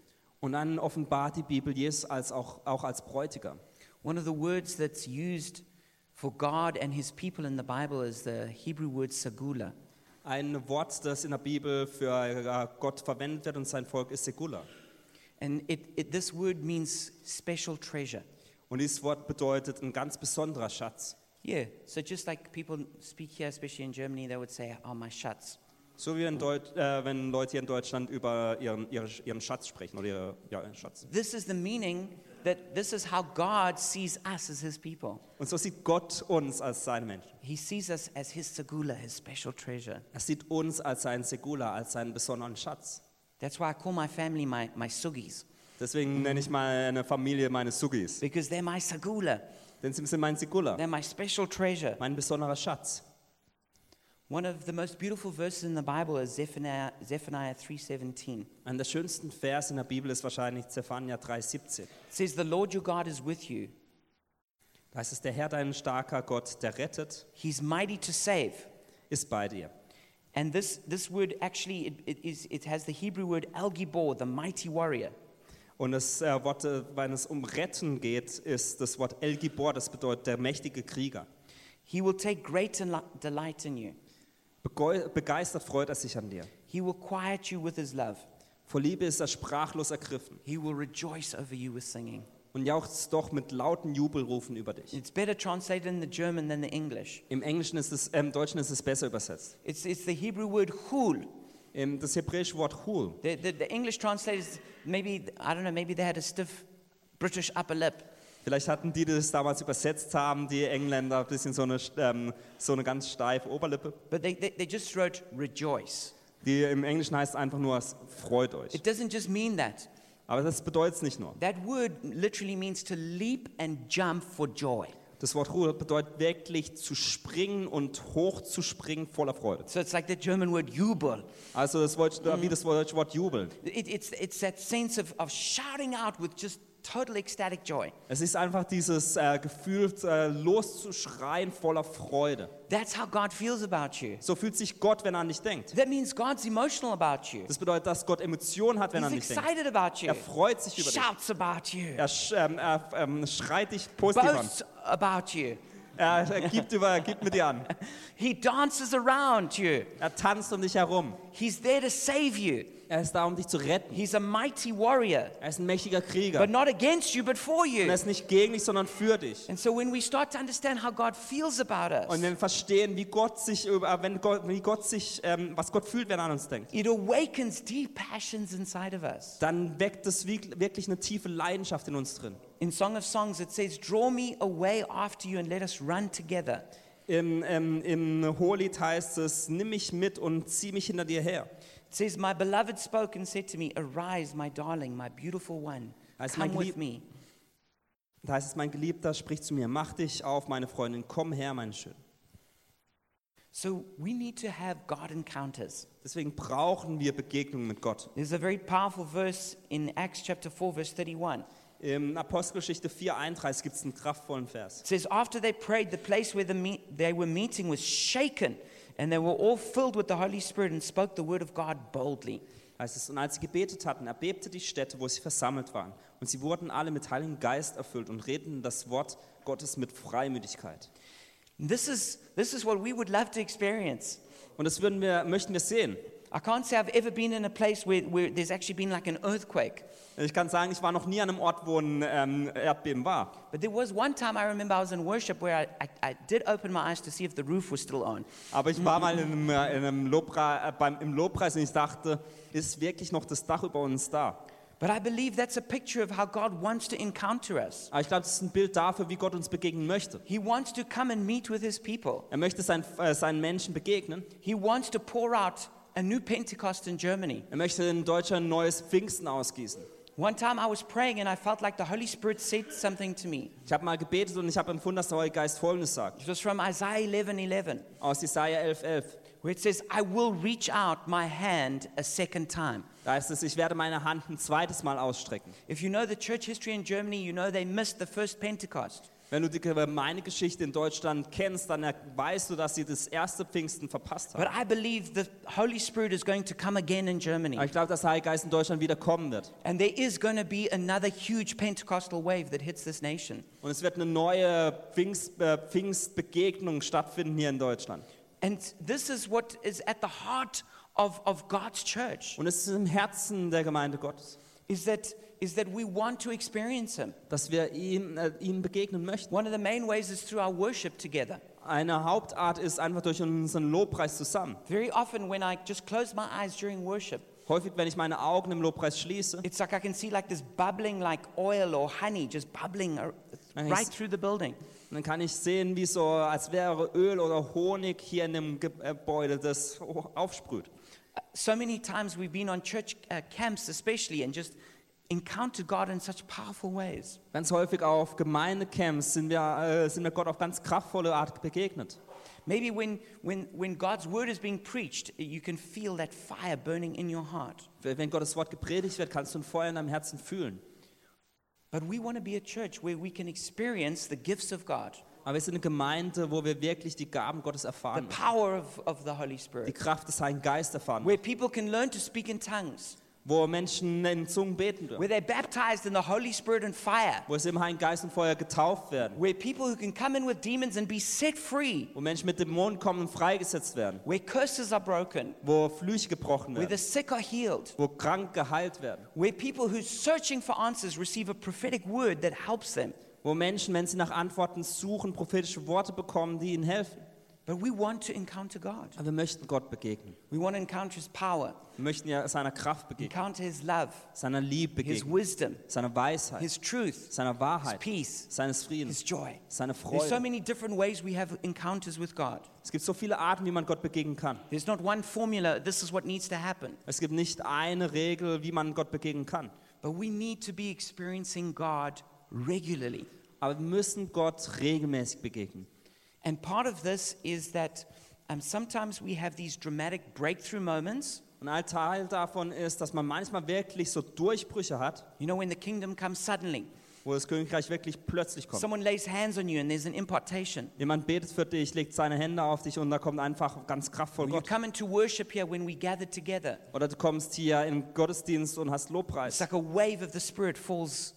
Und dann offenbart die Bibel Jesus als auch, auch als Bräutigam. One of the words that's used for God and his people in the Bible is the Hebrew word sagula. Ein Wort, das in der Bibel für äh, Gott verwendet wird und sein Volk ist Segula. And it, it, this word means special treasure. Und dieses Wort bedeutet ein ganz besonderer Schatz. Yeah, so just like people speak here, especially in Germany, they would say, oh, my Schatz. So wie äh, wenn Leute hier in Deutschland über ihren, ihre, ihren Schatz sprechen oder ihre ja, Schatz. This is the meaning that this is how God sees us as his people. Und so sieht Gott uns als seine Menschen. He sees us as his sagula, his special treasure. Er sieht uns als seinen Segula, als seinen besonderen Schatz. That's why I call my family my, my sugis, Deswegen nenne ich meine Familie meine Sugis. because they're my sagula. Denn sie sind mein Segula, They're my special treasure. mein besonderer Schatz. One of the most beautiful verses in the Bible is Zephaniah, Zephaniah 3:17. Einer der schönsten Verse in der Bibel ist wahrscheinlich Zephaniah 3,17. It says, "The Lord your God is with you. Da heißt es, der Herr, dein starker Gott, der rettet, He's mighty to save." ist bei dir. And this, this word actually it, it, is, it has the Hebrew word El Gibor, the mighty warrior. Und das äh, Wort, äh, wenn es um Retten geht, ist das Wort El Gibor, das bedeutet der mächtige Krieger. He will take great delight in you. Begeistert freut er sich an dir. He will quiet you with his love. Vor Liebe ist er sprachlos ergriffen He will rejoice over you with singing. und jauchzt doch mit lauten Jubelrufen über dich. It's better translated in the German than the English. Im Englischen ist es, äh, im Deutschen ist es besser übersetzt. It's, it's the Hebrew word hul. Im, das hebräische Wort Hul. The, the, the English translators, maybe, I don't know, maybe they had a stiff British upper lip. Vielleicht hatten die, die das damals übersetzt haben, die Engländer, ein bisschen so eine, ähm, so eine ganz steife Oberlippe. But they, they, they just wrote rejoice. Die im Englischen heißt einfach nur, freut euch. It doesn't just mean that. Aber das bedeutet es nicht nur. That word literally means to leap and jump for joy. Das Wort Ruhe bedeutet wirklich zu springen und hochzuspringen voller Freude. So it's like the German word jubel. Also das Wort, wie das deutsche Wort jubeln. It, it's, it's that sense of, of shouting out with just total ecstatic joy. Es ist einfach dieses äh, Gefühl, äh, loszuschreien voller Freude. That's how God feels about you. So fühlt sich Gott, wenn er an dich denkt. That means God's emotional about you. Das bedeutet, dass Gott Emotionen hat, wenn er an He's dich denkt. excited about you. Er freut sich über dich. Shouts about you. Er, sch ähm, er ähm, schreit dich positiv an. Boasts about you. Er, er gibt, über, gibt mit dir an. He dances around you. Er tanzt um dich herum. He's there to save you. Er ist da, um dich zu retten. He's a mighty warrior, Er ist ein mächtiger Krieger. but not against you, but for Und you. er ist nicht gegen dich, sondern für dich. And so when we start to understand how God feels about us, Und wenn wir verstehen, wie Gott sich, wenn Gott, wie Gott sich, ähm, was Gott fühlt, wenn er an uns denkt, it awakens deep passions inside of us. dann weckt es wirklich eine tiefe Leidenschaft in uns drin. In Song of Songs, it says, Draw me away after you and let us run together. Im, ähm, Im Hohelied heißt es, nimm mich mit und zieh mich hinter dir her. It says, My beloved spoke and said to me, Arise, my darling, my beautiful one. Als Come with me. Da heißt es, mein Geliebter spricht zu mir, mach dich auf, meine Freundin, komm her, meine Schön. So we need to have God encounters. Deswegen brauchen wir Begegnungen mit Gott. There's a very powerful verse in Acts chapter 4, verse 31. In Apostelgeschichte 4,31 gibt es einen kraftvollen Vers. It says, After they prayed, the place where the they were meeting was shaken, and they were all filled with the Holy Spirit and spoke the word of God boldly. Heißt es, und als sie gebetet hatten, erbebte die Stätte, wo sie versammelt waren. Und sie wurden alle mit Heiligem Geist erfüllt und redeten das Wort Gottes mit Freimütigkeit. This is, this is what we would love to experience. Und das würden wir, möchten wir sehen. I can't say I've ever been in a place where, where there's actually been like an earthquake. Ich kann sagen, ich war noch nie an einem Ort, wo ein ähm, Erdbeben war. But there was one time I remember I was in worship where I, I, I did open my eyes to see if the roof was still on. Aber ich war mal in einem, äh, in einem Lobpre äh, beim, im Lobpreis und ich dachte, ist wirklich noch das Dach über uns da? But I believe that's a picture of how God wants to encounter us. Aber ich glaube, das ist ein Bild dafür, wie Gott uns begegnen möchte. He wants to come and meet with his people. Er möchte sein, äh, seinen Menschen begegnen. He wants to pour out a new Pentecost in Germany. Er möchte in Deutschland ein neues Pfingsten ausgießen. One time I was praying and I felt like the Holy Spirit said something to me. Ich habe mal gebetet und ich habe empfunden, dass der Heilige Geist Folgendes sagt. It was from Isaiah 11 11, Aus Jesaja 11,11. 11. where it says, I will reach out my hand a second time. Da heißt es, ich werde meine Hand ein zweites Mal ausstrecken. If you know the church history in Germany, you know they missed the first Pentecost. Wenn du die Gemeindegeschichte in Deutschland kennst, dann weißt du, dass sie das erste Pfingsten verpasst haben. But I believe the Holy Spirit is going to come again in Germany. Aber ich glaube, dass der Heilige Geist in Deutschland wieder kommen wird. And there is going to be another huge Pentecostal wave that hits this nation. Und es wird eine neue Pfingst, äh, Pfingstbegegnung stattfinden hier in Deutschland. And this is what is at the heart of, of God's church, Und es ist im Herzen der Gemeinde Gottes, is that, is that we want to experience Him. dass wir ihm, äh, ihm begegnen möchten. One of the main ways is through our worship together. Eine Hauptart ist einfach durch unseren Lobpreis zusammen. Very often when I just close my eyes during worship, Häufig, wenn ich meine Augen im Lobpreis schließe, it's like I can see like this bubbling like oil or honey just bubbling right through the building. dann kann ich sehen, wie so, als wäre Öl oder Honig hier in dem Gebäude, das aufsprüht. So many times we've been on church uh, camps especially and just encountered God in such powerful ways. Ganz häufig auf Gemeindecamps sind wir, äh, sind wir Gott auf ganz kraftvolle Art begegnet. Maybe when, when, when God's word is being preached, you can feel that fire burning in your heart. Wenn Gottes Wort gepredigt wird, kannst du ein Feuer in deinem Herzen fühlen. But we want to be a church where we can experience the gifts of God, Aber wir sind eine Gemeinde, wo wir wirklich die Gaben Gottes the erfahren, power of, of the Holy die Spirit, Kraft des Heiligen Geistes erfahren, where people can learn to speak in tongues, wo Menschen in Zungen beten dürfen, where they're baptized in the Holy Spirit and fire, wo sie im Heiligen Geist und Feuer getauft werden, where people who can come in with demons and be set free, wo Menschen mit Dämonen kommen und freigesetzt werden, where curses are broken, wo Flüche gebrochen where the werden, sick are healed, wo krank geheilt werden, where people who's searching for answers receive a prophetic word that helps them. wo Menschen, wenn sie nach Antworten suchen, prophetische Worte bekommen, die ihnen helfen. But we want to encounter God. Aber wir möchten Gott begegnen. We want to encounter His power, Wir möchten ja seiner Kraft begegnen, encounter His love, seiner Liebe His wisdom, seiner Weisheit, His truth, seiner His peace, seines Friedens, His joy. seine There's so many different ways we have encounters with God. Es gibt so viele Arten, wie man Gott begegnen kann. There's not one formula, this is what needs to happen. Es gibt nicht eine Regel, wie man Gott begegnen kann. But we need to be experiencing God regularly. Aber wir müssen Gott regelmäßig begegnen. And part of this is that um, sometimes we have these dramatic breakthrough moments. Und ein Teil davon ist, dass man manchmal wirklich so Durchbrüche hat, You know, when the kingdom comes suddenly, wo das Königreich wirklich plötzlich kommt. someone lays hands on you and there's an impartation. Jemand betet für dich, legt seine Hände auf dich und da kommt einfach ganz kraftvoll Or you Gott. come into worship here when we gather together. Oder du kommst hier in Gottesdienst und hast It's Lobpreis. like a wave of the Spirit falls.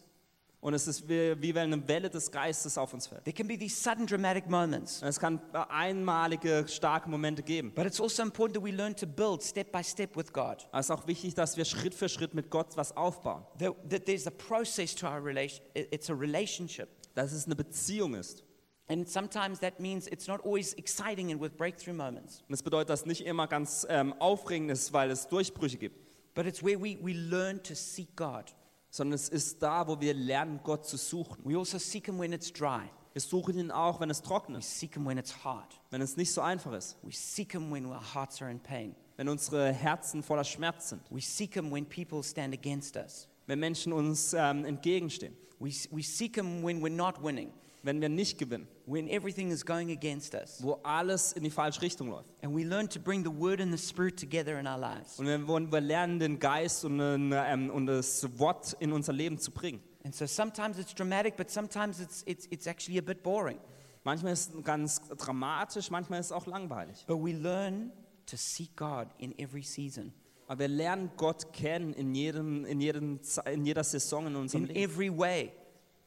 Und es ist wie, wie wenn eine Welle des Geistes auf uns fällt. There can be these sudden dramatic moments. Es kann einmalige, starke Momente geben. But it's also important that we learn to build step by step with God. Es ist auch wichtig, dass wir Schritt für Schritt mit Gott was aufbauen. That, that there's a process to our relation. it- It's a relationship. Dass es eine Beziehung ist. And sometimes that means it's not always exciting and with breakthrough moments. Und das bedeutet, dass nicht immer ganz ähm, aufregend ist, weil es Durchbrüche gibt. But it's where we, we learn to seek God. Sondern es ist da, wo wir lernen, Gott zu suchen. We also seek Him when it's dry. Wir suchen ihn auch, wenn es trocken We ist. seek Him when it's hard. Wenn es nicht so einfach ist. We seek Him when our hearts are in pain. Wenn unsere Herzen voller Schmerz sind. We seek Him when people stand against us. Wenn Menschen uns ähm, entgegenstehen. We, we seek Him when we're not winning, Wenn wir nicht gewinnen. when everything is going against us. Wo alles in die falsche Richtung läuft. And we learn to bring the Word and the Spirit together in our lives. Und wir, wir lernen, den Geist und, den, ähm, und das Wort in unser Leben zu bringen. And so sometimes it's dramatic, but sometimes it's, it's, it's actually a bit boring. Manchmal ist es ganz dramatisch, manchmal ist es auch langweilig. But we learn to seek God in every season, Aber wir lernen Gott kennen in, jedem, in, jedem, in jeder Saison in unserem in Leben. every way,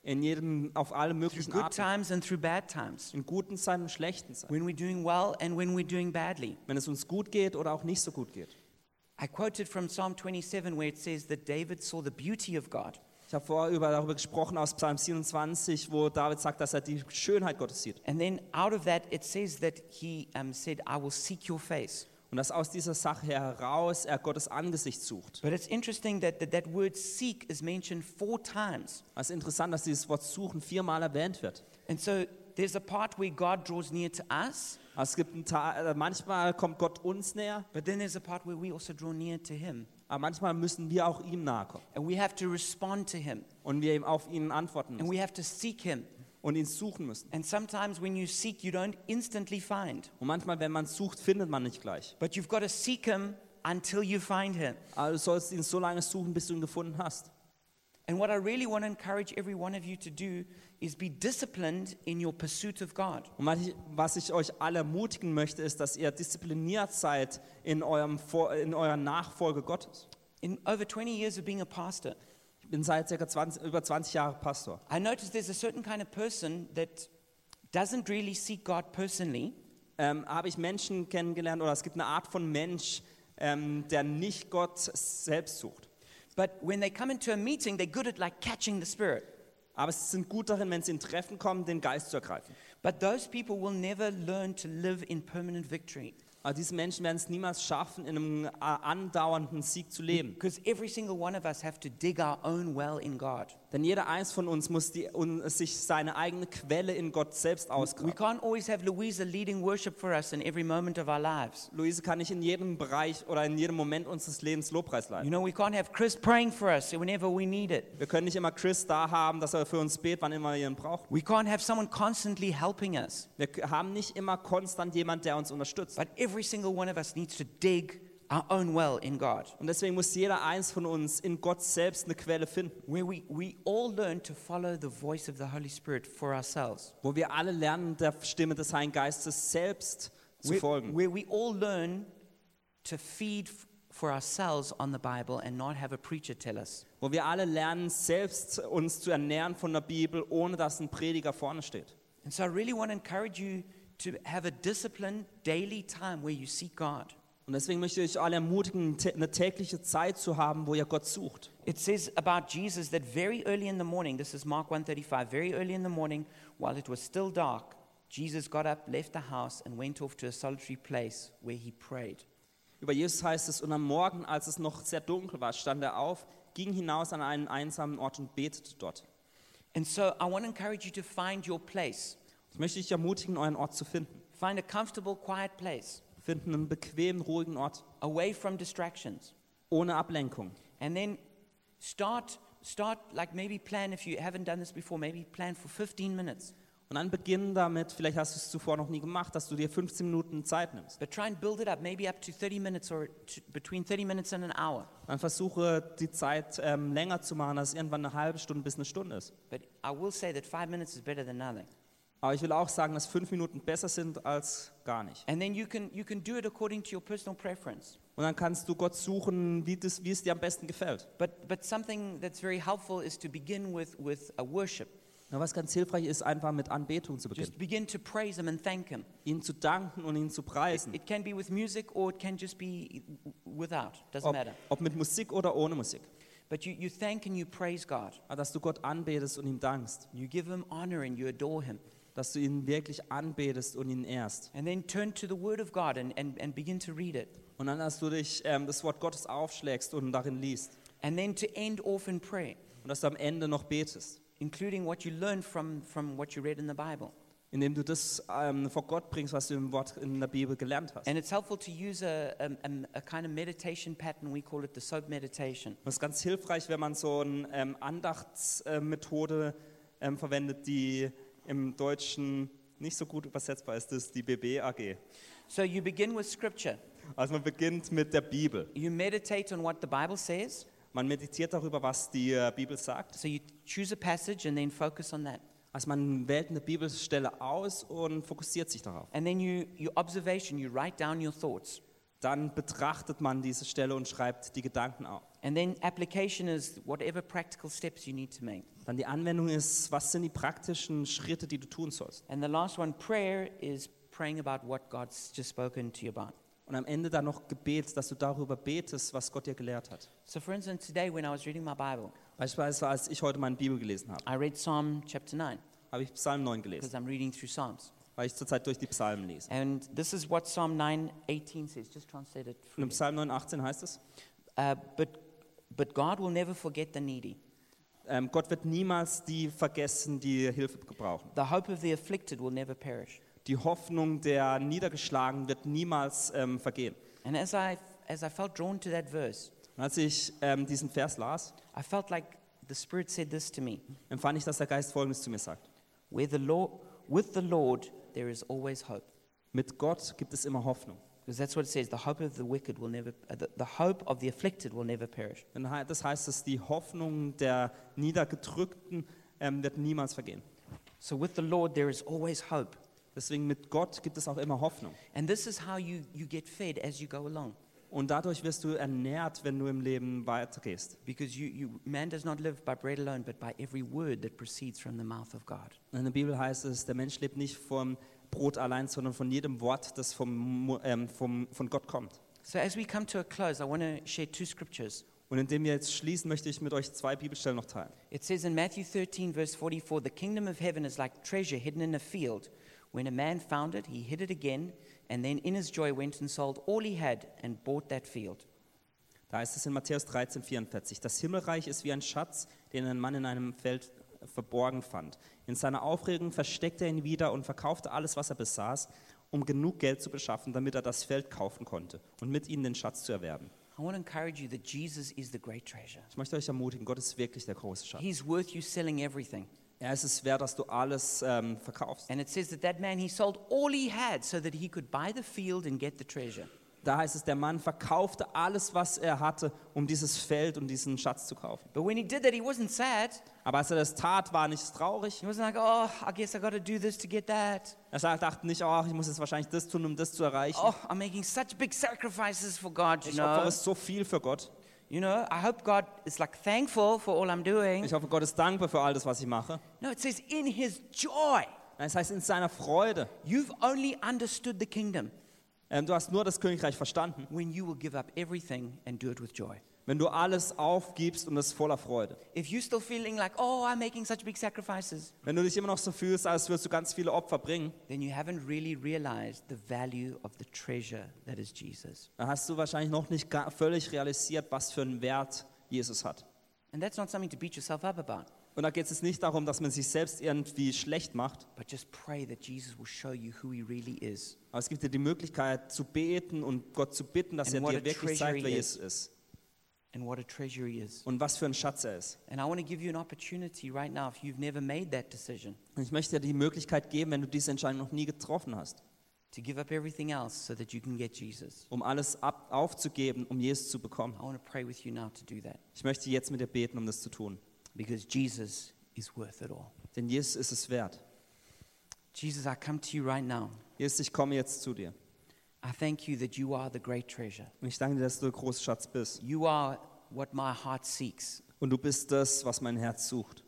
In jedem, auf alle through möglichen good Arten. times and through bad times, In guten Zeiten und schlechten Zeiten. when we're doing well and when we're doing badly. Wenn es uns gut geht oder auch nicht so gut geht. I quoted from Psalm 27 where it says that David saw the beauty of God. Ich habe vorher über, darüber gesprochen aus Psalm 27, wo David sagt, dass er die Schönheit Gottes sieht. And then out of that, it says that he um, said, I will seek your face. Und dass aus dieser Sache heraus er Gottes Angesicht sucht. But it's interesting that that, that word seek is mentioned four times. Es ist interessant, dass dieses Wort suchen viermal erwähnt wird. And so there's a part where God draws near to us, Also es gibt einen Teil, äh, manchmal kommt Gott uns näher, but then there's a part where we also draw near to him. aber manchmal müssen wir auch ihm nahe kommen And we have to respond to him. und wir ihm auf ihn antworten And müssen we have to seek him. Und ihn suchen müssen. And sometimes when you seek, you don't instantly find. Und manchmal, wenn man sucht, findet man nicht gleich. But you've got to seek him until you find him. Aber du sollst ihn so lange suchen, bis du ihn gefunden hast. And what I really want to encourage every one of you to do is be disciplined in your pursuit of God. Und was ich, euch alle ermutigen möchte, ist, dass ihr diszipliniert seid in, eurem, in eurer Nachfolge Gottes. In over 20 years of being a pastor, bin seit circa 20, über 20 Jahren Pastor. I noticed there's a certain kind of person that doesn't really seek God personally, Ähm, habe ich Menschen kennengelernt, oder es gibt eine Art von Mensch, ähm, der nicht Gott selbst sucht. but when they come into a meeting, they're good at like catching the Spirit. Aber sie sind gut darin, wenn sie in Treffen kommen, den Geist zu ergreifen. But those people will never learn to live in permanent victory Aber diese Menschen werden es niemals schaffen, in einem äh, andauernden Sieg zu leben. because every single one of us have to dig our own well in God. Denn jeder eins von uns muss die, un, sich seine eigene Quelle in Gott selbst We ausgraben. can't always have Louisa leading worship for us in every moment of our lives. Luise kann nicht in jedem Bereich oder in jedem Moment unseres Lebens Lobpreis You leiten. know, we can't have Chris praying for us whenever we need it. Wir können nicht immer Chris da haben, dass er für uns betet, wann immer wir ihn brauchen. We can't have someone constantly helping us. Wir k- haben nicht immer konstant jemand, der uns unterstützt. But every single one of us needs to dig our own well in God, Und deswegen muss jeder eins von uns in Gott selbst eine Quelle finden, where we, we all learn to follow the voice of the Holy Spirit for ourselves, wo wir alle lernen, der Stimme des Heiligen Geistes selbst zu where, folgen. where we all learn to feed f- for ourselves on the Bible and not have a preacher tell us. Wo wir alle lernen, selbst uns zu ernähren von der Bibel, ohne dass ein Prediger vorne steht. And so I really want to encourage you to have a disciplined daily time where you seek God. Und deswegen möchte ich euch alle ermutigen, eine tägliche Zeit zu haben, wo ihr Gott sucht. It says about Jesus that very early in the morning, this is Mark 135, very early in the morning, while it was still dark, Jesus got up, left the house, and went off to a solitary place where he prayed. Über Jesus heißt es, und am Morgen, als es noch sehr dunkel war, stand er auf, ging hinaus an einen einsamen Ort und betete dort. And so I want to encourage you to find your place. Ich möchte dich ermutigen, euren Ort zu finden. Find a comfortable, quiet place, Finden einen bequemen, ruhigen Ort, away from distractions. ohne Ablenkung. And then start, start like maybe plan, if you haven't done this before, maybe plan for 15 minutes. Und dann beginnen damit, vielleicht hast du es zuvor noch nie gemacht, dass du dir 15 Minuten Zeit nimmst. But try and build it up, maybe up to 30 minutes or to, between 30 minutes and an hour. Dann versuche die Zeit ähm, länger zu machen, dass es irgendwann eine halbe Stunde bis eine Stunde ist. But I will say that five minutes is better than nothing. Aber ich will auch sagen, dass fünf Minuten besser sind als gar nicht. And then you can, you can do it according to your personal preference. Und dann kannst du Gott suchen, wie, das, wie es dir am besten gefällt. But, but something that's very helpful is to begin with, with a worship. Na, was ganz hilfreich ist, einfach mit Anbetung zu beginnen. Just begin to praise Him and thank Him. Ihn zu danken und ihn zu preisen. It can be with music or it can just be without, doesn't Ob, matter. ob mit Musik oder ohne Musik. But you, you thank and you praise God. Dass du Gott anbetest und ihm dankst. You give Him honor and you adore Him. Dass du ihn wirklich anbetest und ihn ehrst. And then turn to the Word of God and, and, and begin to read it. Und dann, dass du dich ähm, das Wort Gottes aufschlägst und darin liest. And then to end off in prayer, Und dass du am Ende noch betest. including what you learned from, from what you read in the Bible. Indem du das ähm, vor Gott bringst, was du im Wort in der Bibel gelernt hast. And it's helpful to use a, a, a, kind of meditation pattern. We call it the SOAP meditation. Und es ist ganz hilfreich, wenn man so eine ähm, Andachtsmethode ähm, verwendet, die im Deutschen nicht so gut übersetzbar ist, ist die BB-AG. So you begin with Scripture. Also man beginnt mit der Bibel. You meditate on what the Bible says. Man meditiert darüber, was die äh, Bibel sagt. So you choose a passage and then focus on that. Also man wählt eine Bibelstelle aus und fokussiert sich darauf. And then you, your observation, you write down your thoughts. Dann betrachtet man diese Stelle und schreibt die Gedanken auf. And then application is whatever practical steps you need to make. Dann die Anwendung ist, was sind die praktischen Schritte, die du tun sollst. And the last one, prayer, is praying about what God's just spoken to you about. Und am Ende dann noch Gebet, dass du darüber betest, was Gott dir gelehrt hat. So, for instance, today when I was reading my Bible, Beispielsweise, als ich heute meine Bibel gelesen habe, I read Psalm chapter 9 habe ich Psalm 9 gelesen, because I'm reading through Psalms. weil ich zurzeit durch die Psalmen lese. And this is what Psalm 9:18 says. Just translate it. Und freely. im Psalm 9, 18 heißt es, Uh, but, but God will never forget the needy. Ähm, Gott wird niemals die vergessen, die Hilfe gebrauchen. The hope of the afflicted will never perish. Die Hoffnung der Niedergeschlagen wird niemals ähm, vergehen. And as I, as I felt drawn to that verse, Und als ich ähm, diesen Vers las, I felt like the Spirit said this to me empfand ich, dass der Geist Folgendes zu mir sagt. Where the Lord, With the Lord, there is always hope. Mit Gott gibt es immer Hoffnung. Because that's what it says the hope of the wicked will never, uh, the, the hope of the afflicted will never perish. Denn Das heißt, dass die Hoffnung der Niedergedrückten ähm, wird niemals vergehen. So with the Lord, there is always hope. Deswegen mit Gott gibt es auch immer Hoffnung. And this is how you, you get fed as you go along. Und dadurch wirst du ernährt, wenn du im Leben weitergehst. Because you, you, man does not live by bread alone, but by every word that proceeds from the mouth of God. In der Bibel heißt es, der Mensch lebt nicht vom Brot allein, sondern von jedem Wort, das vom, ähm, vom, von Gott kommt. So as we come to a close, I want to share two scriptures. Und indem wir jetzt schließen, möchte ich mit euch zwei Bibelstellen noch teilen. It says in Matthew 13, verse 44, the kingdom of heaven is like treasure hidden in a field. When a man found it, he hid it again, and then in his joy went and sold all he had and bought that field. Da heißt es in Matthäus 13, 44, das Himmelreich ist wie ein Schatz, den ein Mann in einem Feld verborgen fand. In seiner Aufregung versteckte er ihn wieder und verkaufte alles, was er besaß, um genug Geld zu beschaffen, damit er das Feld kaufen konnte und mit ihnen den Schatz zu erwerben. Ich möchte euch ermutigen, Gott ist wirklich der große Schatz. He's worth you selling everything. Er ist es wert, dass du alles ähm, verkaufst. And it says that that man, he sold all he had so that he could buy the field and get the treasure. Da heißt es, der Mann verkaufte alles, was er hatte, um dieses Feld und diesen Schatz zu kaufen. But when he did that, he wasn't sad. Aber als er das tat, war er nicht traurig. He wasn't like, oh, I guess I got to do this to get that. Er dachte nicht, ach, ich muss jetzt wahrscheinlich das tun, um das zu erreichen. Oh, I'm making such big sacrifices for God, you Ich know. opfere so viel für Gott. You know, I hope God is like thankful for all I'm doing. Ich hoffe, Gott ist dankbar für all das, was ich mache. No, it says in his joy. Das heißt, in seiner Freude. You've only understood the kingdom Ähm, du hast nur das Königreich verstanden, when you will give up everything and do it with joy. Wenn du alles aufgibst und es voller Freude. If you're still feeling like, oh, I'm making such big sacrifices, Wenn du dich immer noch so fühlst, als würdest du ganz viele Opfer bringen, then you haven't really realized the value of the treasure that is Jesus. dann hast du wahrscheinlich noch nicht völlig realisiert, was für einen Wert Jesus hat. And that's not something to beat yourself up about, Und da geht es nicht darum, dass man sich selbst irgendwie schlecht macht, you really aber es gibt dir die Möglichkeit zu beten und Gott zu bitten, dass And er dir wirklich zeigt, wer Jesus ist and what a treasure he is. und was für ein Schatz er ist. And I want to give you an opportunity right now if you've never made that decision Und ich möchte dir die Möglichkeit geben, wenn du diese Entscheidung noch nie getroffen hast, to give up everything else so that you can get Jesus. um alles ab aufzugeben, um Jesus zu bekommen. I want to pray with you now to do that Ich möchte jetzt mit dir beten, um das zu tun. because Jesus is worth it all. Denn Jesus ist es wert. Jesus, I come to you right now. Jesus, ich komme jetzt zu dir. I thank you that you are the great treasure. Und ich danke dir, dass du der große Schatz bist. You are what my heart seeks. Und du bist das, was mein Herz sucht.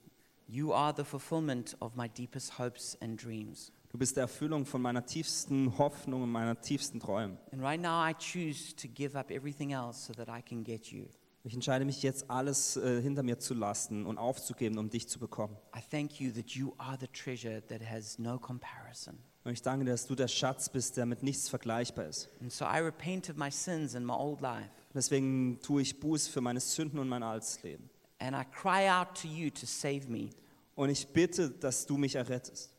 You are the fulfillment of my deepest hopes and dreams. Du bist die Erfüllung von meiner tiefsten Hoffnung und meiner tiefsten Träumen. And right now, I choose to give up everything else so that I can get you. Ich entscheide mich jetzt, alles äh, hinter mir zu lassen und aufzugeben, um dich zu bekommen. I thank you that you are the treasure that has no comparison. Und ich danke dir, dass du der Schatz bist, der mit nichts vergleichbar ist. And so I repent of my sins and my old life. Deswegen tue ich Buß für meine Sünden und mein altes Leben. And I cry out to you to save me Und ich bitte, dass du mich errettest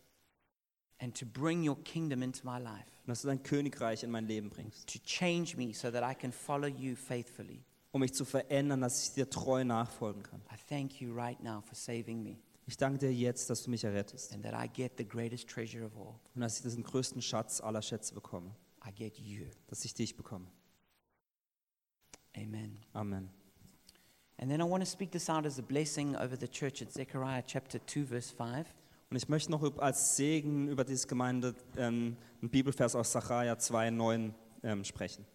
and to bring your kingdom into my life, und dass du dein Königreich in mein Leben bringst, to change me so that I can follow you faithfully. um mich zu verändern, dass ich dir treu nachfolgen kann. I thank you right now for saving me Ich danke dir jetzt, dass du mich errettest and that I get the greatest treasure of all. und dass ich diesen größten Schatz aller Schätze bekomme, I get you. dass ich dich bekomme. Amen. Amen. And then I want to speak this out as a blessing over the church at Zechariah chapter 2, verse 5. Und ich möchte noch als Segen über diese Gemeinde ähm, einen Bibelvers aus Sacharja 2,9 ähm, sprechen.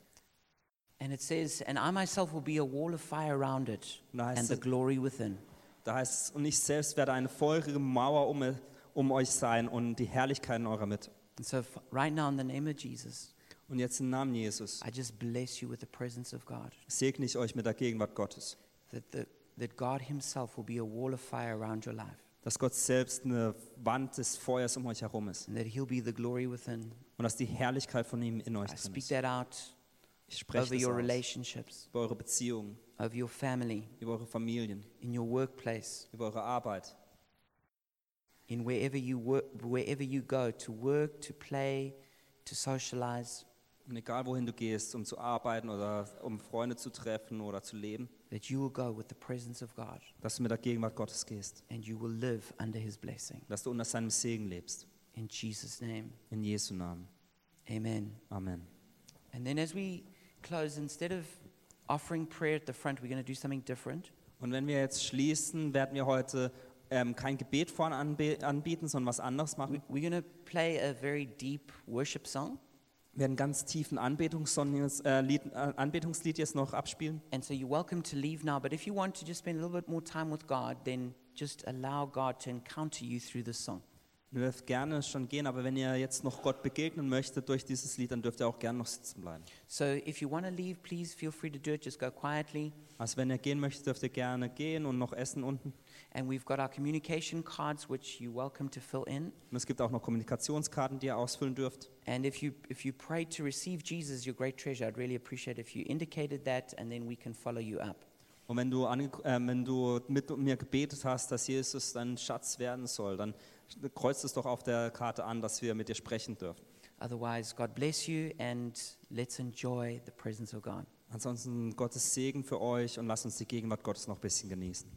And it says, And I myself will be a wall of fire around it Und and the glory within. Da heißt es, und ich selbst werde eine feurige Mauer um, um euch sein und die Herrlichkeit in eurer Mitte. And so, right now, in the name of Jesus, Und jetzt im Namen Jesus I just bless you with the presence of God. segne ich euch mit der Gegenwart Gottes. That, the, that God Himself will be a wall of fire around your life. Dass Gott selbst eine Wand des Feuers um euch herum ist. And that He'll be the glory within. Und dass die Herrlichkeit von ihm in euch I drin speak ist. that out Ich spreche over das your aus. relationships, Über eure Beziehungen, over your family, über eure Familien, in your workplace, über eure Arbeit, in wherever you work, wherever you go to work, to play, to socialize. Und egal wohin du gehst, um zu arbeiten oder um Freunde zu treffen oder zu leben, That you will go with the presence of God dass du mit der Gegenwart Gottes gehst. and you will live under His blessing. Dass du unter seinem Segen lebst. In Jesus' name, In Jesu Namen. Amen. Amen. And then as we close, instead of offering prayer at the front, we're going to do something different. Und wenn wir jetzt schließen, werden wir heute ähm, kein Gebet vorne anbe anbieten, sondern was anderes machen. We're going to play a very deep worship song. Wir werden ganz tiefen Anbetungssong jetzt, äh, Lied, äh, Anbetungslied jetzt noch abspielen. And so you're welcome to leave now. But if you want to just spend a little bit more time with God, then just allow God to encounter you through this song. Ihr dürft gerne schon gehen, aber wenn ihr jetzt noch Gott begegnen möchtet durch dieses Lied, dann dürft ihr auch gerne noch sitzen bleiben. So if you want to leave, please feel free to do it. Just go quietly. Also wenn ihr gehen möchtet, dürft ihr gerne gehen und noch essen unten. And we've got our communication cards, which you're welcome to fill in. Und es gibt auch noch Kommunikationskarten, die ihr ausfüllen dürft. And if you, if you prayed to receive Jesus, your great treasure, I'd really appreciate if you indicated that, and then we can follow you up. Und wenn du, äh, wenn du mit mir gebetet hast, dass Jesus dein Schatz werden soll, dann kreuzt es doch auf der Karte an, dass wir mit dir sprechen dürfen. Otherwise, God bless you, and let's enjoy the presence of God. Ansonsten Gottes Segen für euch und lasst uns die Gegenwart Gottes noch ein bisschen genießen.